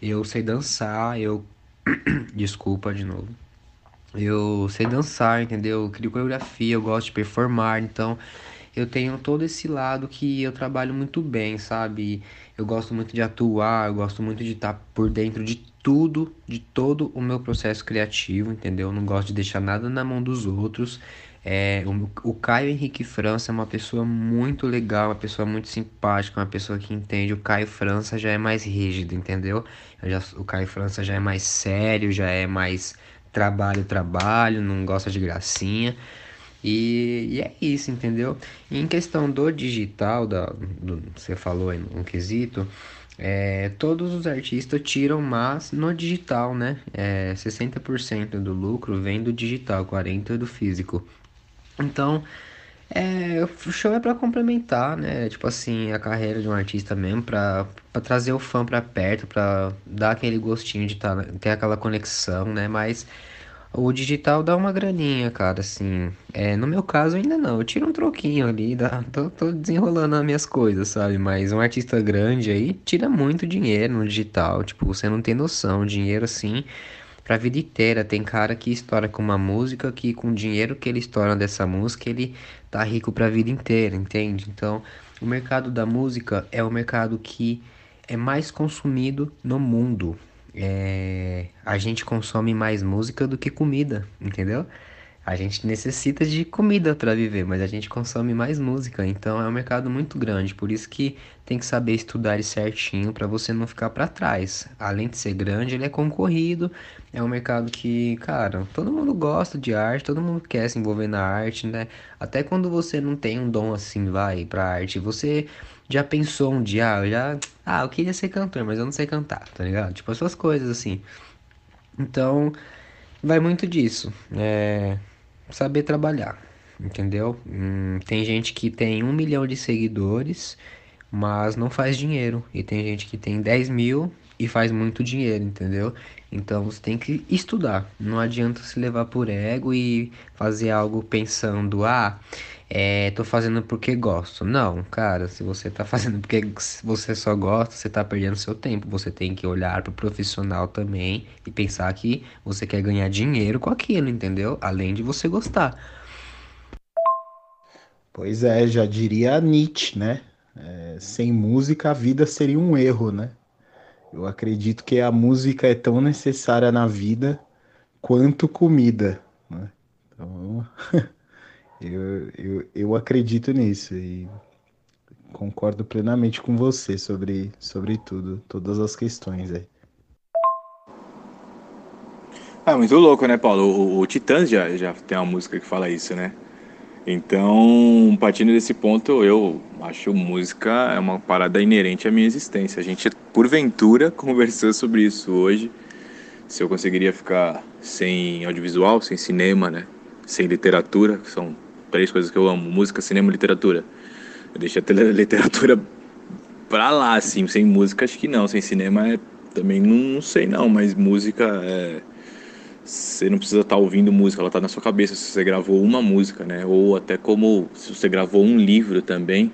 Eu sei dançar, eu. Desculpa de novo. Eu sei dançar, entendeu? Eu crio coreografia, eu gosto de performar, então eu tenho todo esse lado que eu trabalho muito bem, sabe? Eu gosto muito de atuar, eu gosto muito de estar por dentro de tudo, de todo o meu processo criativo, entendeu? Eu não gosto de deixar nada na mão dos outros. É, o, o Caio Henrique França é uma pessoa muito legal, uma pessoa muito simpática, uma pessoa que entende. O Caio França já é mais rígido, entendeu? Já, o Caio França já é mais sério, já é mais trabalho, trabalho, não gosta de gracinha. E, e, é isso, entendeu? E em questão do digital, da, do, você falou aí no quesito, é, todos os artistas tiram mais no digital, né? É, 60% do lucro vem do digital, 40% do físico. Então, é, o show é para complementar, né? Tipo assim, a carreira de um artista mesmo, pra trazer o fã pra perto, pra dar aquele gostinho de tá, ter aquela conexão, né? Mas o digital dá uma graninha, cara, assim. É, no meu caso ainda não, eu tiro um troquinho ali, dá, tô, tô desenrolando as minhas coisas, sabe? Mas um artista grande aí tira muito dinheiro no digital, tipo, você não tem noção, dinheiro assim pra vida inteira. Tem cara que estoura com uma música que com o dinheiro que ele estoura dessa música, ele tá rico pra vida inteira, entende? Então, o mercado da música é o mercado que é mais consumido no mundo. É... A gente consome mais música do que comida, entendeu? A gente necessita de comida para viver, mas a gente consome mais música, então é um mercado muito grande, por isso que tem que saber estudar certinho para você não ficar para trás. Além de ser grande, ele é concorrido, é um mercado que, cara, todo mundo gosta de arte, todo mundo quer se envolver na arte, né? Até quando você não tem um dom assim, vai, pra arte, você já pensou um dia, ah, já, ah, eu queria ser cantor, mas eu não sei cantar, tá ligado? Tipo, as suas coisas assim. Então, vai muito disso. É saber trabalhar, entendeu? Hum, tem gente que tem um milhão de seguidores, mas não faz dinheiro. E tem gente que tem 10 mil e faz muito dinheiro, entendeu? Então você tem que estudar. Não adianta se levar por ego e fazer algo pensando, ah, é, tô fazendo porque gosto. Não, cara, se você tá fazendo porque você só gosta, você tá perdendo seu tempo. Você tem que olhar pro profissional também e pensar que você quer ganhar dinheiro com aquilo, entendeu? Além de você gostar. Pois é, já diria Nietzsche, né? É, sem música a vida seria um erro, né? Eu acredito que a música é tão necessária na vida quanto comida, né? Então, eu, eu, eu acredito nisso e concordo plenamente com você sobre, sobre tudo, todas as questões aí. Ah, muito louco, né, Paulo? O, o Titãs já, já tem uma música que fala isso, né? Então, partindo desse ponto, eu acho música é uma parada inerente à minha existência. A gente, porventura, conversou sobre isso hoje. Se eu conseguiria ficar sem audiovisual, sem cinema, né? Sem literatura, que são três coisas que eu amo: música, cinema e literatura. Eu deixei a literatura pra lá, assim. Sem música, acho que não. Sem cinema, é, também não, não sei, não. Mas música é você não precisa estar tá ouvindo música, ela está na sua cabeça se você gravou uma música, né? Ou até como se você gravou um livro também.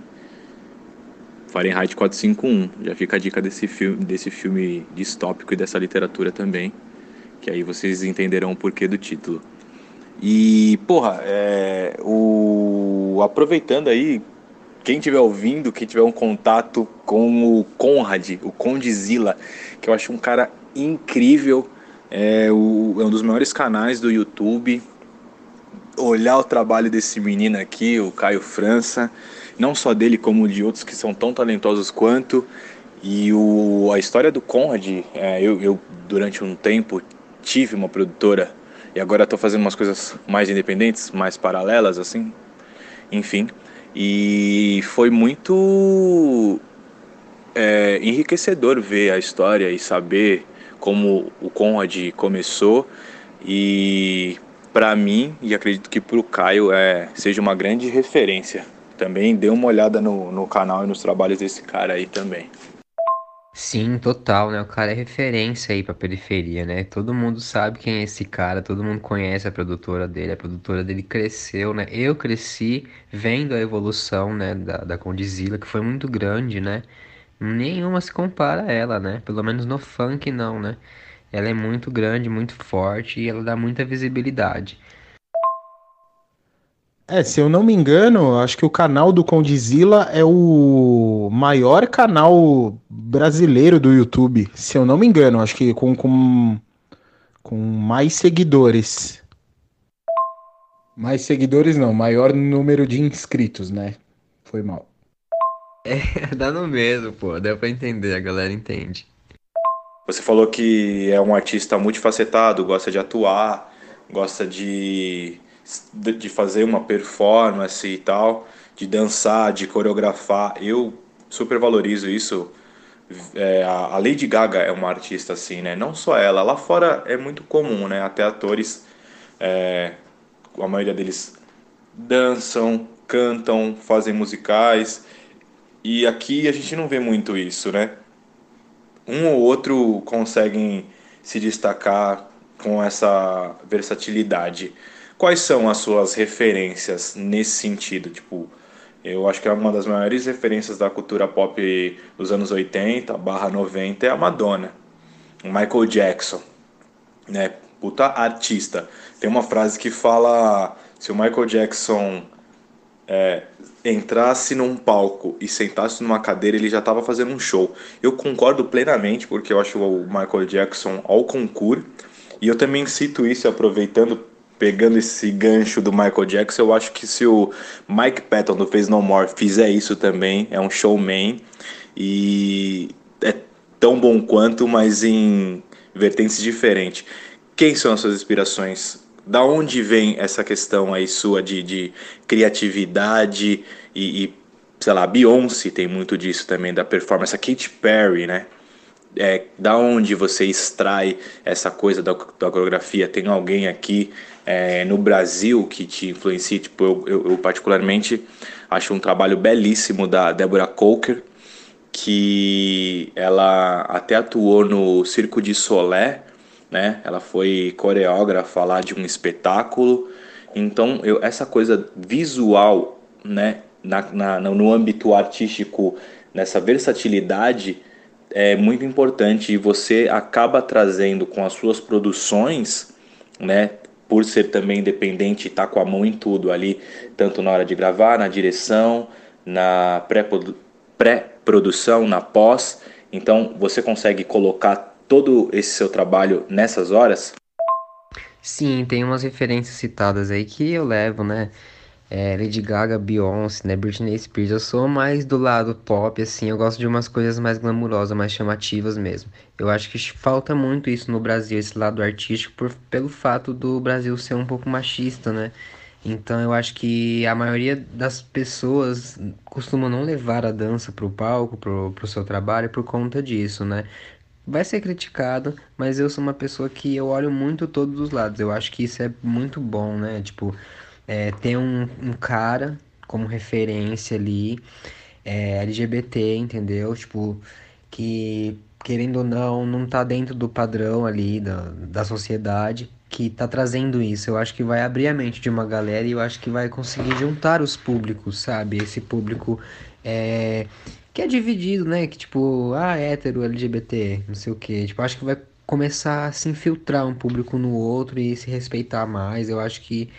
Fahrenheit 451. Já fica a dica desse filme, desse filme distópico e dessa literatura também. Que aí vocês entenderão o porquê do título. E, porra, é, o, aproveitando aí, quem estiver ouvindo, quem tiver um contato com o Conrad, o Condizila, que eu acho um cara incrível é, o, é um dos maiores canais do YouTube. Olhar o trabalho desse menino aqui, o Caio França, não só dele, como de outros que são tão talentosos quanto. E o, a história do Conrad, é, eu, eu durante um tempo tive uma produtora e agora estou fazendo umas coisas mais independentes, mais paralelas assim. enfim. E foi muito é, enriquecedor ver a história e saber como o Conrad começou e para mim e acredito que para o Caio é, seja uma grande referência. Também dê uma olhada no, no canal e nos trabalhos desse cara aí também. Sim, total, né? O cara é referência aí pra periferia, né? Todo mundo sabe quem é esse cara, todo mundo conhece a produtora dele, a produtora dele cresceu, né? Eu cresci vendo a evolução, né, da, da Condizila, que foi muito grande, né? Nenhuma se compara a ela, né? Pelo menos no funk não, né? Ela é muito grande, muito forte e ela dá muita visibilidade. É, se eu não me engano, acho que o canal do Condizila é o maior canal brasileiro do YouTube. Se eu não me engano, acho que com, com, com mais seguidores. Mais seguidores não, maior número de inscritos, né? Foi mal. É, dá no mesmo, pô. Deu pra entender, a galera entende. Você falou que é um artista multifacetado, gosta de atuar, gosta de de fazer uma performance e tal, de dançar, de coreografar. Eu super valorizo isso. É, a Lady Gaga é uma artista assim, né? Não só ela, lá fora é muito comum, né? Até atores, é, a maioria deles dançam, cantam, fazem musicais. E aqui a gente não vê muito isso, né? Um ou outro conseguem se destacar com essa versatilidade. Quais são as suas referências nesse sentido? Tipo, eu acho que é uma das maiores referências da cultura pop dos anos 80 barra 90 é a Madonna. O Michael Jackson, né? Puta artista. Tem uma frase que fala se o Michael Jackson é, entrasse num palco e sentasse numa cadeira, ele já estava fazendo um show. Eu concordo plenamente, porque eu acho o Michael Jackson ao concurso. E eu também cito isso aproveitando pegando esse gancho do Michael Jackson, eu acho que se o Mike Patton do Face No More fizer isso também, é um showman e é tão bom quanto, mas em vertentes diferentes. Quem são as suas inspirações? Da onde vem essa questão aí sua de, de criatividade e, e, sei lá, Beyoncé tem muito disso também, da performance, a Katy Perry, né? É, da onde você extrai essa coisa da, da coreografia? Tem alguém aqui é, no Brasil que te influencia? Tipo, eu, eu, eu, particularmente acho um trabalho belíssimo da Débora Coker, que ela até atuou no Circo de Solé, né? Ela foi coreógrafa lá de um espetáculo. Então, eu, essa coisa visual, né, na, na, no âmbito artístico, nessa versatilidade, é muito importante e você acaba trazendo com as suas produções, né, por ser também independente, tá com a mão em tudo ali, tanto na hora de gravar, na direção, na pré-produção, na pós. Então, você consegue colocar todo esse seu trabalho nessas horas? Sim, tem umas referências citadas aí que eu levo, né? É, Lady Gaga, Beyoncé, né, Britney Spears. Eu sou mais do lado pop, assim, eu gosto de umas coisas mais glamourosas, mais chamativas mesmo. Eu acho que falta muito isso no Brasil, esse lado artístico, por, pelo fato do Brasil ser um pouco machista, né? Então eu acho que a maioria das pessoas costumam não levar a dança pro palco, pro, pro seu trabalho por conta disso, né? Vai ser criticado, mas eu sou uma pessoa que eu olho muito todos os lados. Eu acho que isso é muito bom, né? Tipo, é, ter um, um cara como referência ali, é, LGBT, entendeu? Tipo, que querendo ou não, não tá dentro do padrão ali da, da sociedade que tá trazendo isso. Eu acho que vai abrir a mente de uma galera e eu acho que vai conseguir juntar os públicos, sabe? Esse público é, que é dividido, né? Que tipo, ah, hétero, LGBT, não sei o que. Tipo, acho que vai começar a se infiltrar um público no outro e se respeitar mais. Eu acho que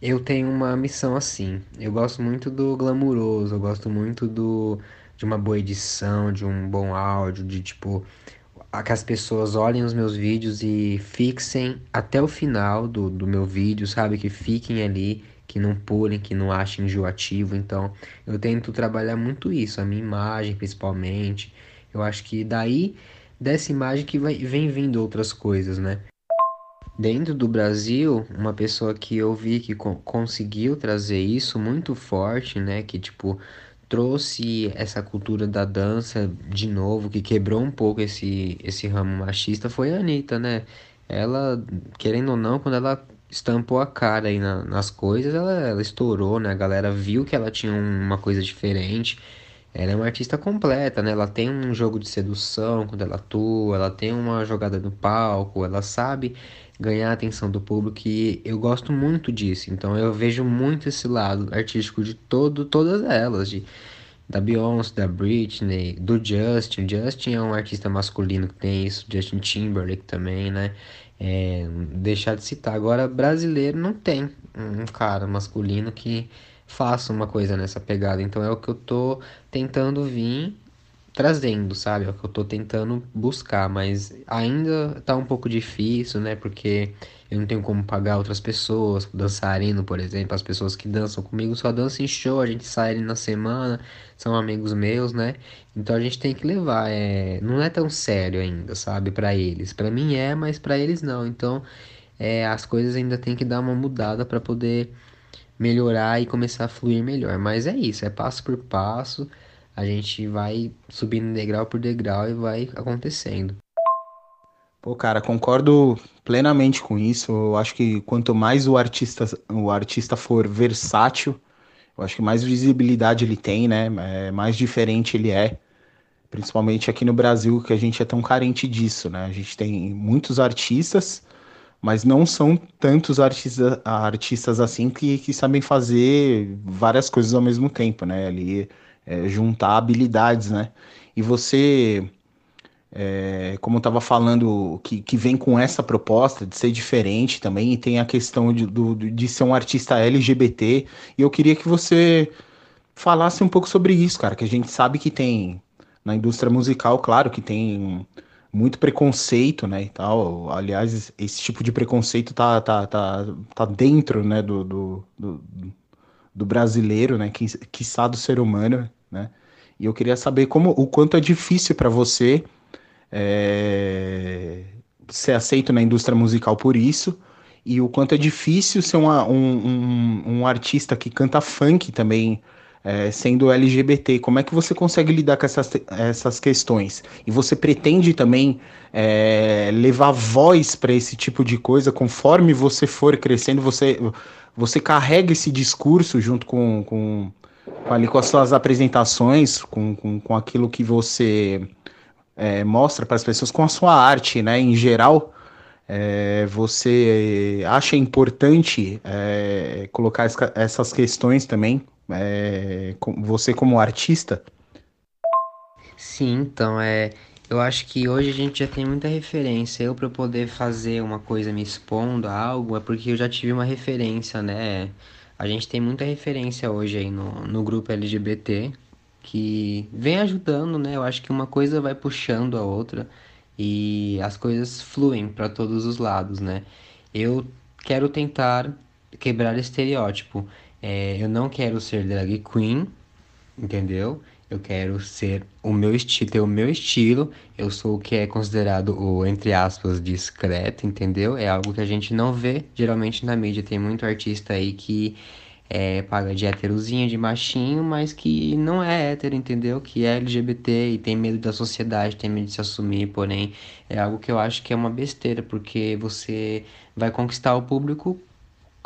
eu tenho uma missão assim. Eu gosto muito do glamuroso, eu gosto muito do de uma boa edição, de um bom áudio, de tipo que as pessoas olhem os meus vídeos e fixem até o final do, do meu vídeo, sabe? Que fiquem ali, que não pulem, que não achem enjoativo. Então, eu tento trabalhar muito isso, a minha imagem principalmente. Eu acho que daí, dessa imagem que vai, vem vindo outras coisas, né? Dentro do Brasil, uma pessoa que eu vi que co conseguiu trazer isso muito forte, né, que tipo trouxe essa cultura da dança de novo, que quebrou um pouco esse esse ramo machista, foi a Anitta, né? Ela, querendo ou não, quando ela estampou a cara aí na- nas coisas, ela, ela estourou, né? A galera viu que ela tinha uma coisa diferente. Ela é uma artista completa, né? Ela tem um jogo de sedução quando ela atua, ela tem uma jogada no palco, ela sabe ganhar a atenção do público e eu gosto muito disso. Então eu vejo muito esse lado artístico de todo, todas elas, de, da Beyoncé, da Britney, do Justin. Justin é um artista masculino que tem isso, Justin Timberlake também, né? É, deixar de citar. Agora, brasileiro não tem um cara masculino que faça uma coisa nessa pegada. Então é o que eu tô tentando vir trazendo, sabe? É o que eu tô tentando buscar, mas ainda tá um pouco difícil, né? Porque eu não tenho como pagar outras pessoas, dançarino, por exemplo, as pessoas que dançam comigo só dançam em show, a gente sai ali na semana, são amigos meus, né? Então a gente tem que levar, é... não é tão sério ainda, sabe? Pra eles. Pra mim é, mas pra eles não. Então, é, as coisas ainda tem que dar uma mudada pra poder melhorar e começar a fluir melhor. Mas é isso, é passo por passo. A gente vai subindo degrau por degrau e vai acontecendo. Pô, cara, concordo plenamente com isso. Eu acho que quanto mais o artista, o artista for versátil, eu acho que mais visibilidade ele tem, né? É, mais diferente ele é. Principalmente aqui no Brasil, que a gente é tão carente disso, né? A gente tem muitos artistas, mas não são tantos artistas, artistas assim que, que sabem fazer várias coisas ao mesmo tempo, né? Ali é, juntar habilidades, né? E você é, como eu estava falando, que, que vem com essa proposta de ser diferente também, e tem a questão de, do, de ser um artista LGBT, e eu queria que você falasse um pouco sobre isso, cara, que a gente sabe que tem na indústria musical, claro, que tem muito preconceito, né, e tal, aliás, esse tipo de preconceito tá, tá, tá, tá dentro, né, do, do, do, do brasileiro, né, que, quiçá do ser humano, né, e eu queria saber como o quanto é difícil para você é, ser aceito na indústria musical por isso, e o quanto é difícil ser uma, um, um, um, artista que canta funk também, é, sendo LGBT. Como é que você consegue lidar com essas, essas questões? E você pretende também é, levar voz para esse tipo de coisa conforme você for crescendo? Você, você carrega esse discurso junto com, com, com ali com as suas apresentações, com, com, com aquilo que você é, mostra para as pessoas com a sua arte, né, em geral, é, você acha importante é, colocar essas questões também, é, você como artista? Sim, então é, eu acho que hoje a gente já tem muita referência. Eu para poder fazer uma coisa me expondo a algo é porque eu já tive uma referência, né? A gente tem muita referência hoje aí no, no grupo LGBT, que vem ajudando, né? Eu acho que uma coisa vai puxando a outra e as coisas fluem para todos os lados, né? Eu quero tentar quebrar estereótipo. É, eu não quero ser drag queen, entendeu? Eu quero ser o meu estilo, ter o meu estilo. Eu sou o que é considerado o, entre aspas, discreto, entendeu? É algo que a gente não vê geralmente na mídia. Tem muito artista aí que é, paga de héterozinho, de machinho, mas que não é hétero, entendeu? Que é LGBT e tem medo da sociedade, tem medo de se assumir, porém é algo que eu acho que é uma besteira, porque você vai conquistar o público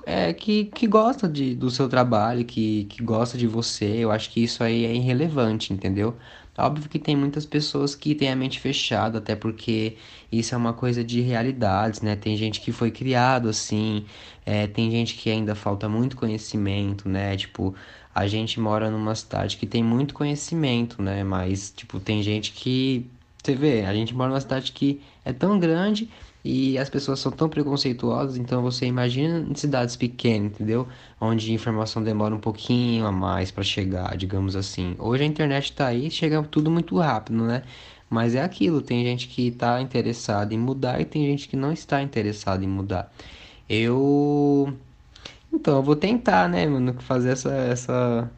é, que, que gosta de, do seu trabalho, que, que gosta de você. Eu acho que isso aí é irrelevante, entendeu? Óbvio que tem muitas pessoas que têm a mente fechada, até porque isso é uma coisa de realidades, né? Tem gente que foi criado assim, é, tem gente que ainda falta muito conhecimento, né? Tipo, a gente mora numa cidade que tem muito conhecimento, né? Mas, tipo, tem gente que. Você vê, a gente mora numa cidade que é tão grande e as pessoas são tão preconceituosas, então você imagina em cidades pequenas, entendeu? Onde a informação demora um pouquinho a mais para chegar, digamos assim. Hoje a internet tá aí, chega tudo muito rápido, né? Mas é aquilo, tem gente que está interessada em mudar e tem gente que não está interessada em mudar. Eu então, eu vou tentar, né, mano, fazer essa essa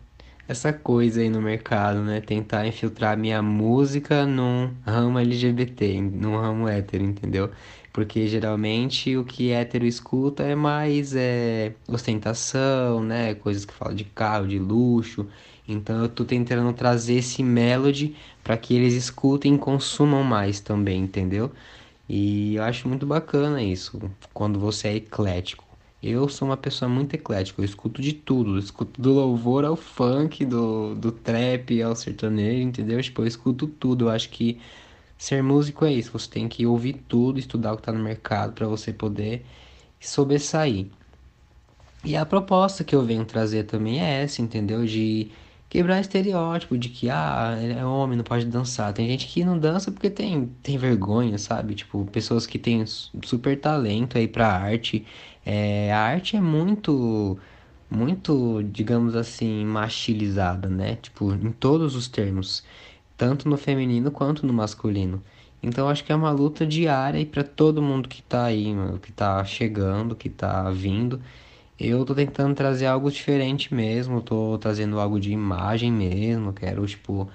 essa coisa aí no mercado, né? Tentar infiltrar minha música num ramo LGBT, num ramo hétero, entendeu? Porque geralmente o que hétero escuta é mais é, ostentação, né? Coisas que falam de carro, de luxo. Então eu tô tentando trazer esse melody para que eles escutem e consumam mais também, entendeu? E eu acho muito bacana isso, quando você é eclético. Eu sou uma pessoa muito eclética, eu escuto de tudo. Eu escuto do louvor ao funk, do, do trap ao sertanejo, entendeu? Tipo, eu escuto tudo. Eu acho que ser músico é isso. Você tem que ouvir tudo, estudar o que tá no mercado para você poder sobressair. E a proposta que eu venho trazer também é essa, entendeu? De quebrar estereótipo de que, ah, é homem, não pode dançar. Tem gente que não dança porque tem, tem vergonha, sabe? Tipo, pessoas que têm super talento aí pra arte. É, a arte é muito, muito, digamos assim, machilizada, né? Tipo, em todos os termos. Tanto no feminino quanto no masculino. Então acho que é uma luta diária e para todo mundo que tá aí, mano, que tá chegando, que tá vindo. Eu tô tentando trazer algo diferente mesmo, tô trazendo algo de imagem mesmo, quero, tipo,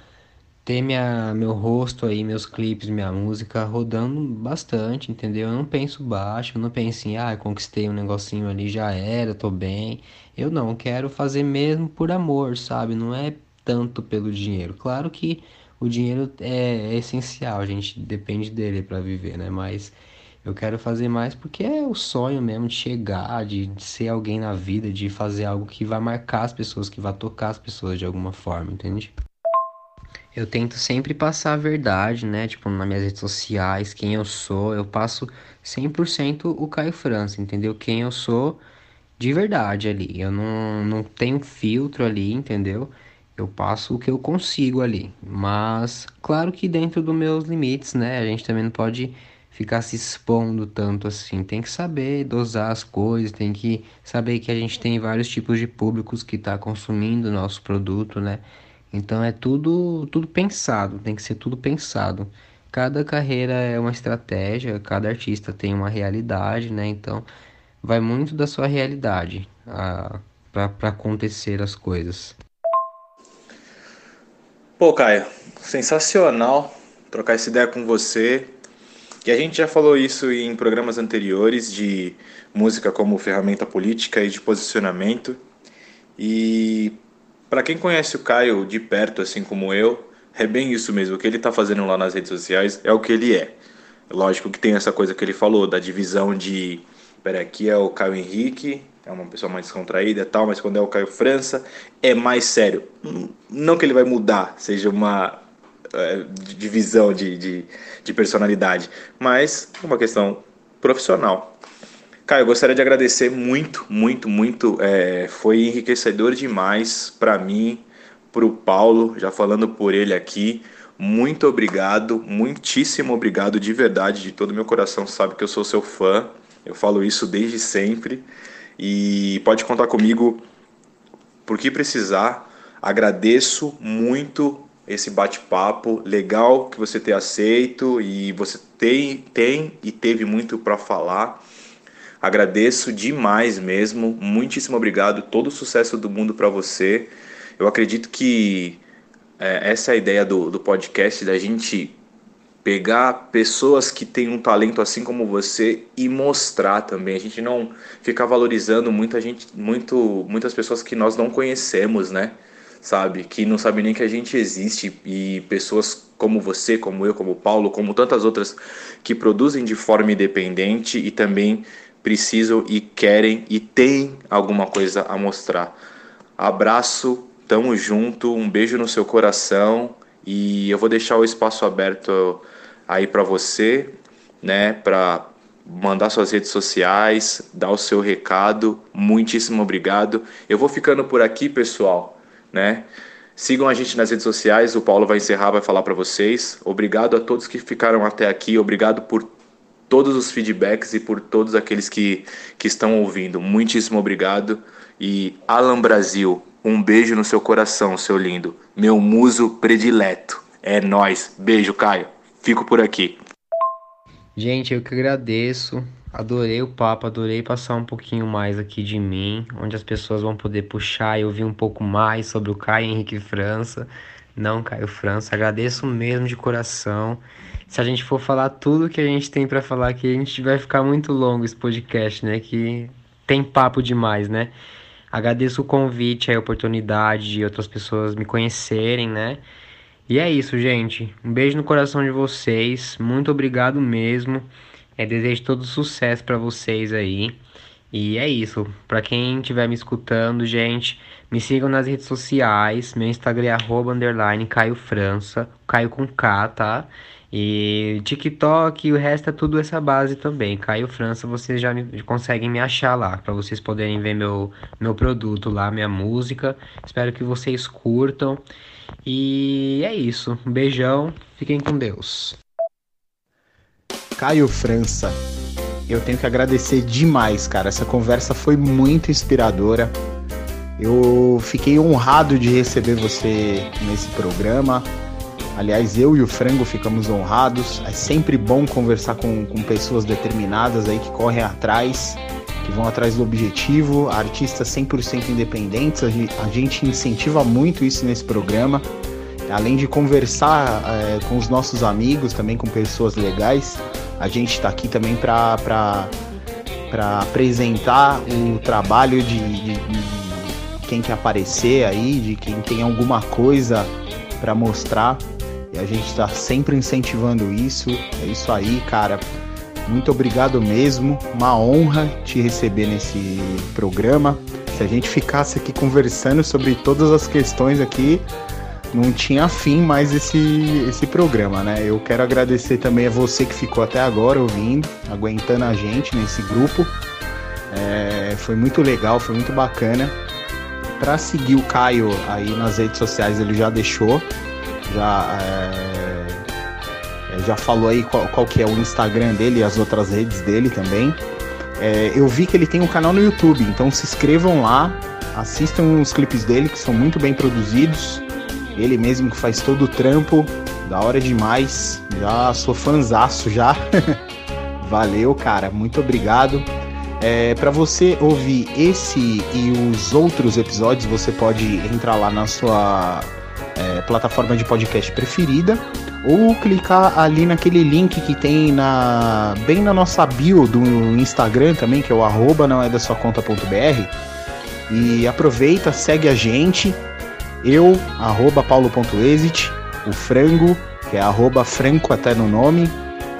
ter minha, meu rosto aí, meus clipes, minha música rodando bastante, entendeu? Eu não penso baixo, eu não penso em, ah, conquistei um negocinho ali, já era, tô bem. Eu não, quero fazer mesmo por amor, sabe? Não é tanto pelo dinheiro. Claro que o dinheiro é, é essencial, a gente depende dele para viver, né? Mas eu quero fazer mais porque é o sonho mesmo de chegar, de, ser alguém na vida, de fazer algo que vai marcar as pessoas, que vai tocar as pessoas de alguma forma, entende? Eu tento sempre passar a verdade, né? Tipo, nas minhas redes sociais, quem eu sou. Eu passo 100% o Caio França, entendeu? Quem eu sou de verdade ali. Eu não, não tenho filtro ali, entendeu? Eu passo o que eu consigo ali. Mas, claro que dentro dos meus limites, né? A gente também não pode ficar se expondo tanto assim. Tem que saber dosar as coisas, tem que saber que a gente tem vários tipos de públicos que está consumindo o nosso produto, né? Então é tudo, tudo pensado, tem que ser tudo pensado. Cada carreira é uma estratégia, cada artista tem uma realidade, né? Então vai muito da sua realidade para acontecer as coisas. Pô, Caio, sensacional trocar essa ideia com você. E a gente já falou isso em programas anteriores de música como ferramenta política e de posicionamento. E para quem conhece o Caio de perto, assim como eu, é bem isso mesmo. O que ele está fazendo lá nas redes sociais é o que ele é. Lógico que tem essa coisa que ele falou, da divisão de. Pera, aqui é o Caio Henrique, é uma pessoa mais descontraída e tal, mas quando é o Caio França, é mais sério. Não que ele vai mudar, seja uma é, divisão de, de, de personalidade, mas uma questão profissional. Caio, gostaria de agradecer muito, muito, muito. É, foi enriquecedor demais para mim, para o Paulo, já falando por ele aqui. Muito obrigado, muitíssimo obrigado de verdade, de todo meu coração. Sabe que eu sou seu fã, eu falo isso desde sempre. E pode contar comigo por que precisar. Agradeço muito esse bate-papo legal que você ter aceito e você tem, tem e teve muito para falar. Agradeço demais mesmo, muitíssimo obrigado, todo o sucesso do mundo para você. Eu acredito que é, essa é a ideia do, do podcast, da gente pegar pessoas que têm um talento assim como você e mostrar também. A gente não ficar valorizando muita gente, muito, muitas pessoas que nós não conhecemos, né? sabe? Que não sabe nem que a gente existe e pessoas como você, como eu, como Paulo, como tantas outras que produzem de forma independente e também precisam e querem e têm alguma coisa a mostrar. Abraço, tamo junto, um beijo no seu coração e eu vou deixar o espaço aberto aí para você, né, para mandar suas redes sociais, dar o seu recado. Muitíssimo obrigado. Eu vou ficando por aqui, pessoal né? Sigam a gente nas redes sociais, o Paulo vai encerrar, vai falar para vocês. Obrigado a todos que ficaram até aqui, obrigado por todos os feedbacks e por todos aqueles que, que estão ouvindo. Muitíssimo obrigado. E Alan Brasil, um beijo no seu coração, seu lindo. Meu muso predileto. É nós. Beijo, Caio. Fico por aqui. Gente, eu que agradeço. Adorei o papo, adorei passar um pouquinho mais aqui de mim, onde as pessoas vão poder puxar e ouvir um pouco mais sobre o Caio Henrique França, não Caio França. Agradeço mesmo de coração. se a gente for falar tudo que a gente tem para falar aqui, a gente vai ficar muito longo esse podcast, né? Que tem papo demais, né? Agradeço o convite, a oportunidade de outras pessoas me conhecerem, né? E é isso, gente. Um beijo no coração de vocês. Muito obrigado mesmo. É, desejo todo sucesso para vocês aí. E é isso. Para quem estiver me escutando, gente, me sigam nas redes sociais. Meu Instagram é underline Caio França. Caio com K, tá? E TikTok e o resto é tudo essa base também. Caio França, vocês já me, conseguem me achar lá, para vocês poderem ver meu, meu produto lá, minha música. Espero que vocês curtam. E é isso. Um beijão, fiquem com Deus. Caio França, eu tenho que agradecer demais, cara. Essa conversa foi muito inspiradora. Eu fiquei honrado de receber você nesse programa. Aliás, eu e o Frango ficamos honrados. É sempre bom conversar com, com pessoas determinadas aí que correm atrás, que vão atrás do objetivo, artistas 100% independentes. A gente incentiva muito isso nesse programa. Além de conversar é, com os nossos amigos, também com pessoas legais, a gente está aqui também para apresentar o trabalho de, de, de quem quer aparecer aí, de quem tem alguma coisa para mostrar. E a gente está sempre incentivando isso. É isso aí, cara. Muito obrigado mesmo. Uma honra te receber nesse programa. Se a gente ficasse aqui conversando sobre todas as questões aqui, não tinha fim mais esse, esse programa, né? Eu quero agradecer também a você que ficou até agora ouvindo, aguentando a gente nesse grupo. É, foi muito legal, foi muito bacana. Para seguir o Caio aí nas redes sociais, ele já deixou já, é, já falou aí qual, qual, que é o Instagram dele e as outras redes dele também. É, eu vi que ele tem um canal no YouTube, então se inscrevam lá, assistam os clipes dele que são muito bem produzidos. Ele mesmo que faz todo o trampo, da hora demais. Já sou fanzaço já. Valeu, cara, muito obrigado. É, para você ouvir esse e os outros episódios, você pode entrar lá na sua é, plataforma de podcast preferida ou clicar ali naquele link que tem na bem na nossa bio do Instagram também, que é o arroba não é da sua conta.br. E aproveita, segue a gente. Eu, arroba paulo.exit, o frango, que é arroba franco até no nome.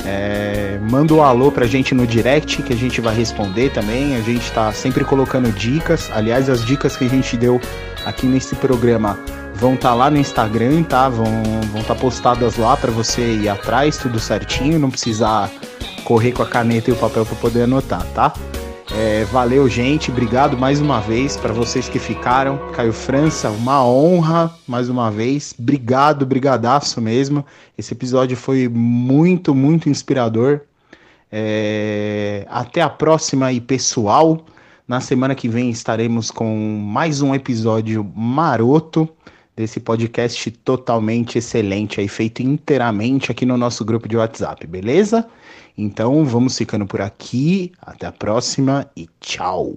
É, manda um alô pra gente no direct que a gente vai responder também. A gente tá sempre colocando dicas. Aliás, as dicas que a gente deu aqui nesse programa vão estar tá lá no Instagram, tá? Vão vão estar tá postadas lá para você ir atrás, tudo certinho, não precisar correr com a caneta e o papel para poder anotar, tá? É, valeu, gente. Obrigado mais uma vez para vocês que ficaram. Caio França, uma honra mais uma vez. Obrigado, brigadaço mesmo. Esse episódio foi muito, muito inspirador. É, até a próxima aí, pessoal. Na semana que vem estaremos com mais um episódio maroto desse podcast totalmente excelente aí, feito inteiramente aqui no nosso grupo de WhatsApp, beleza? Então vamos ficando por aqui, até a próxima e tchau!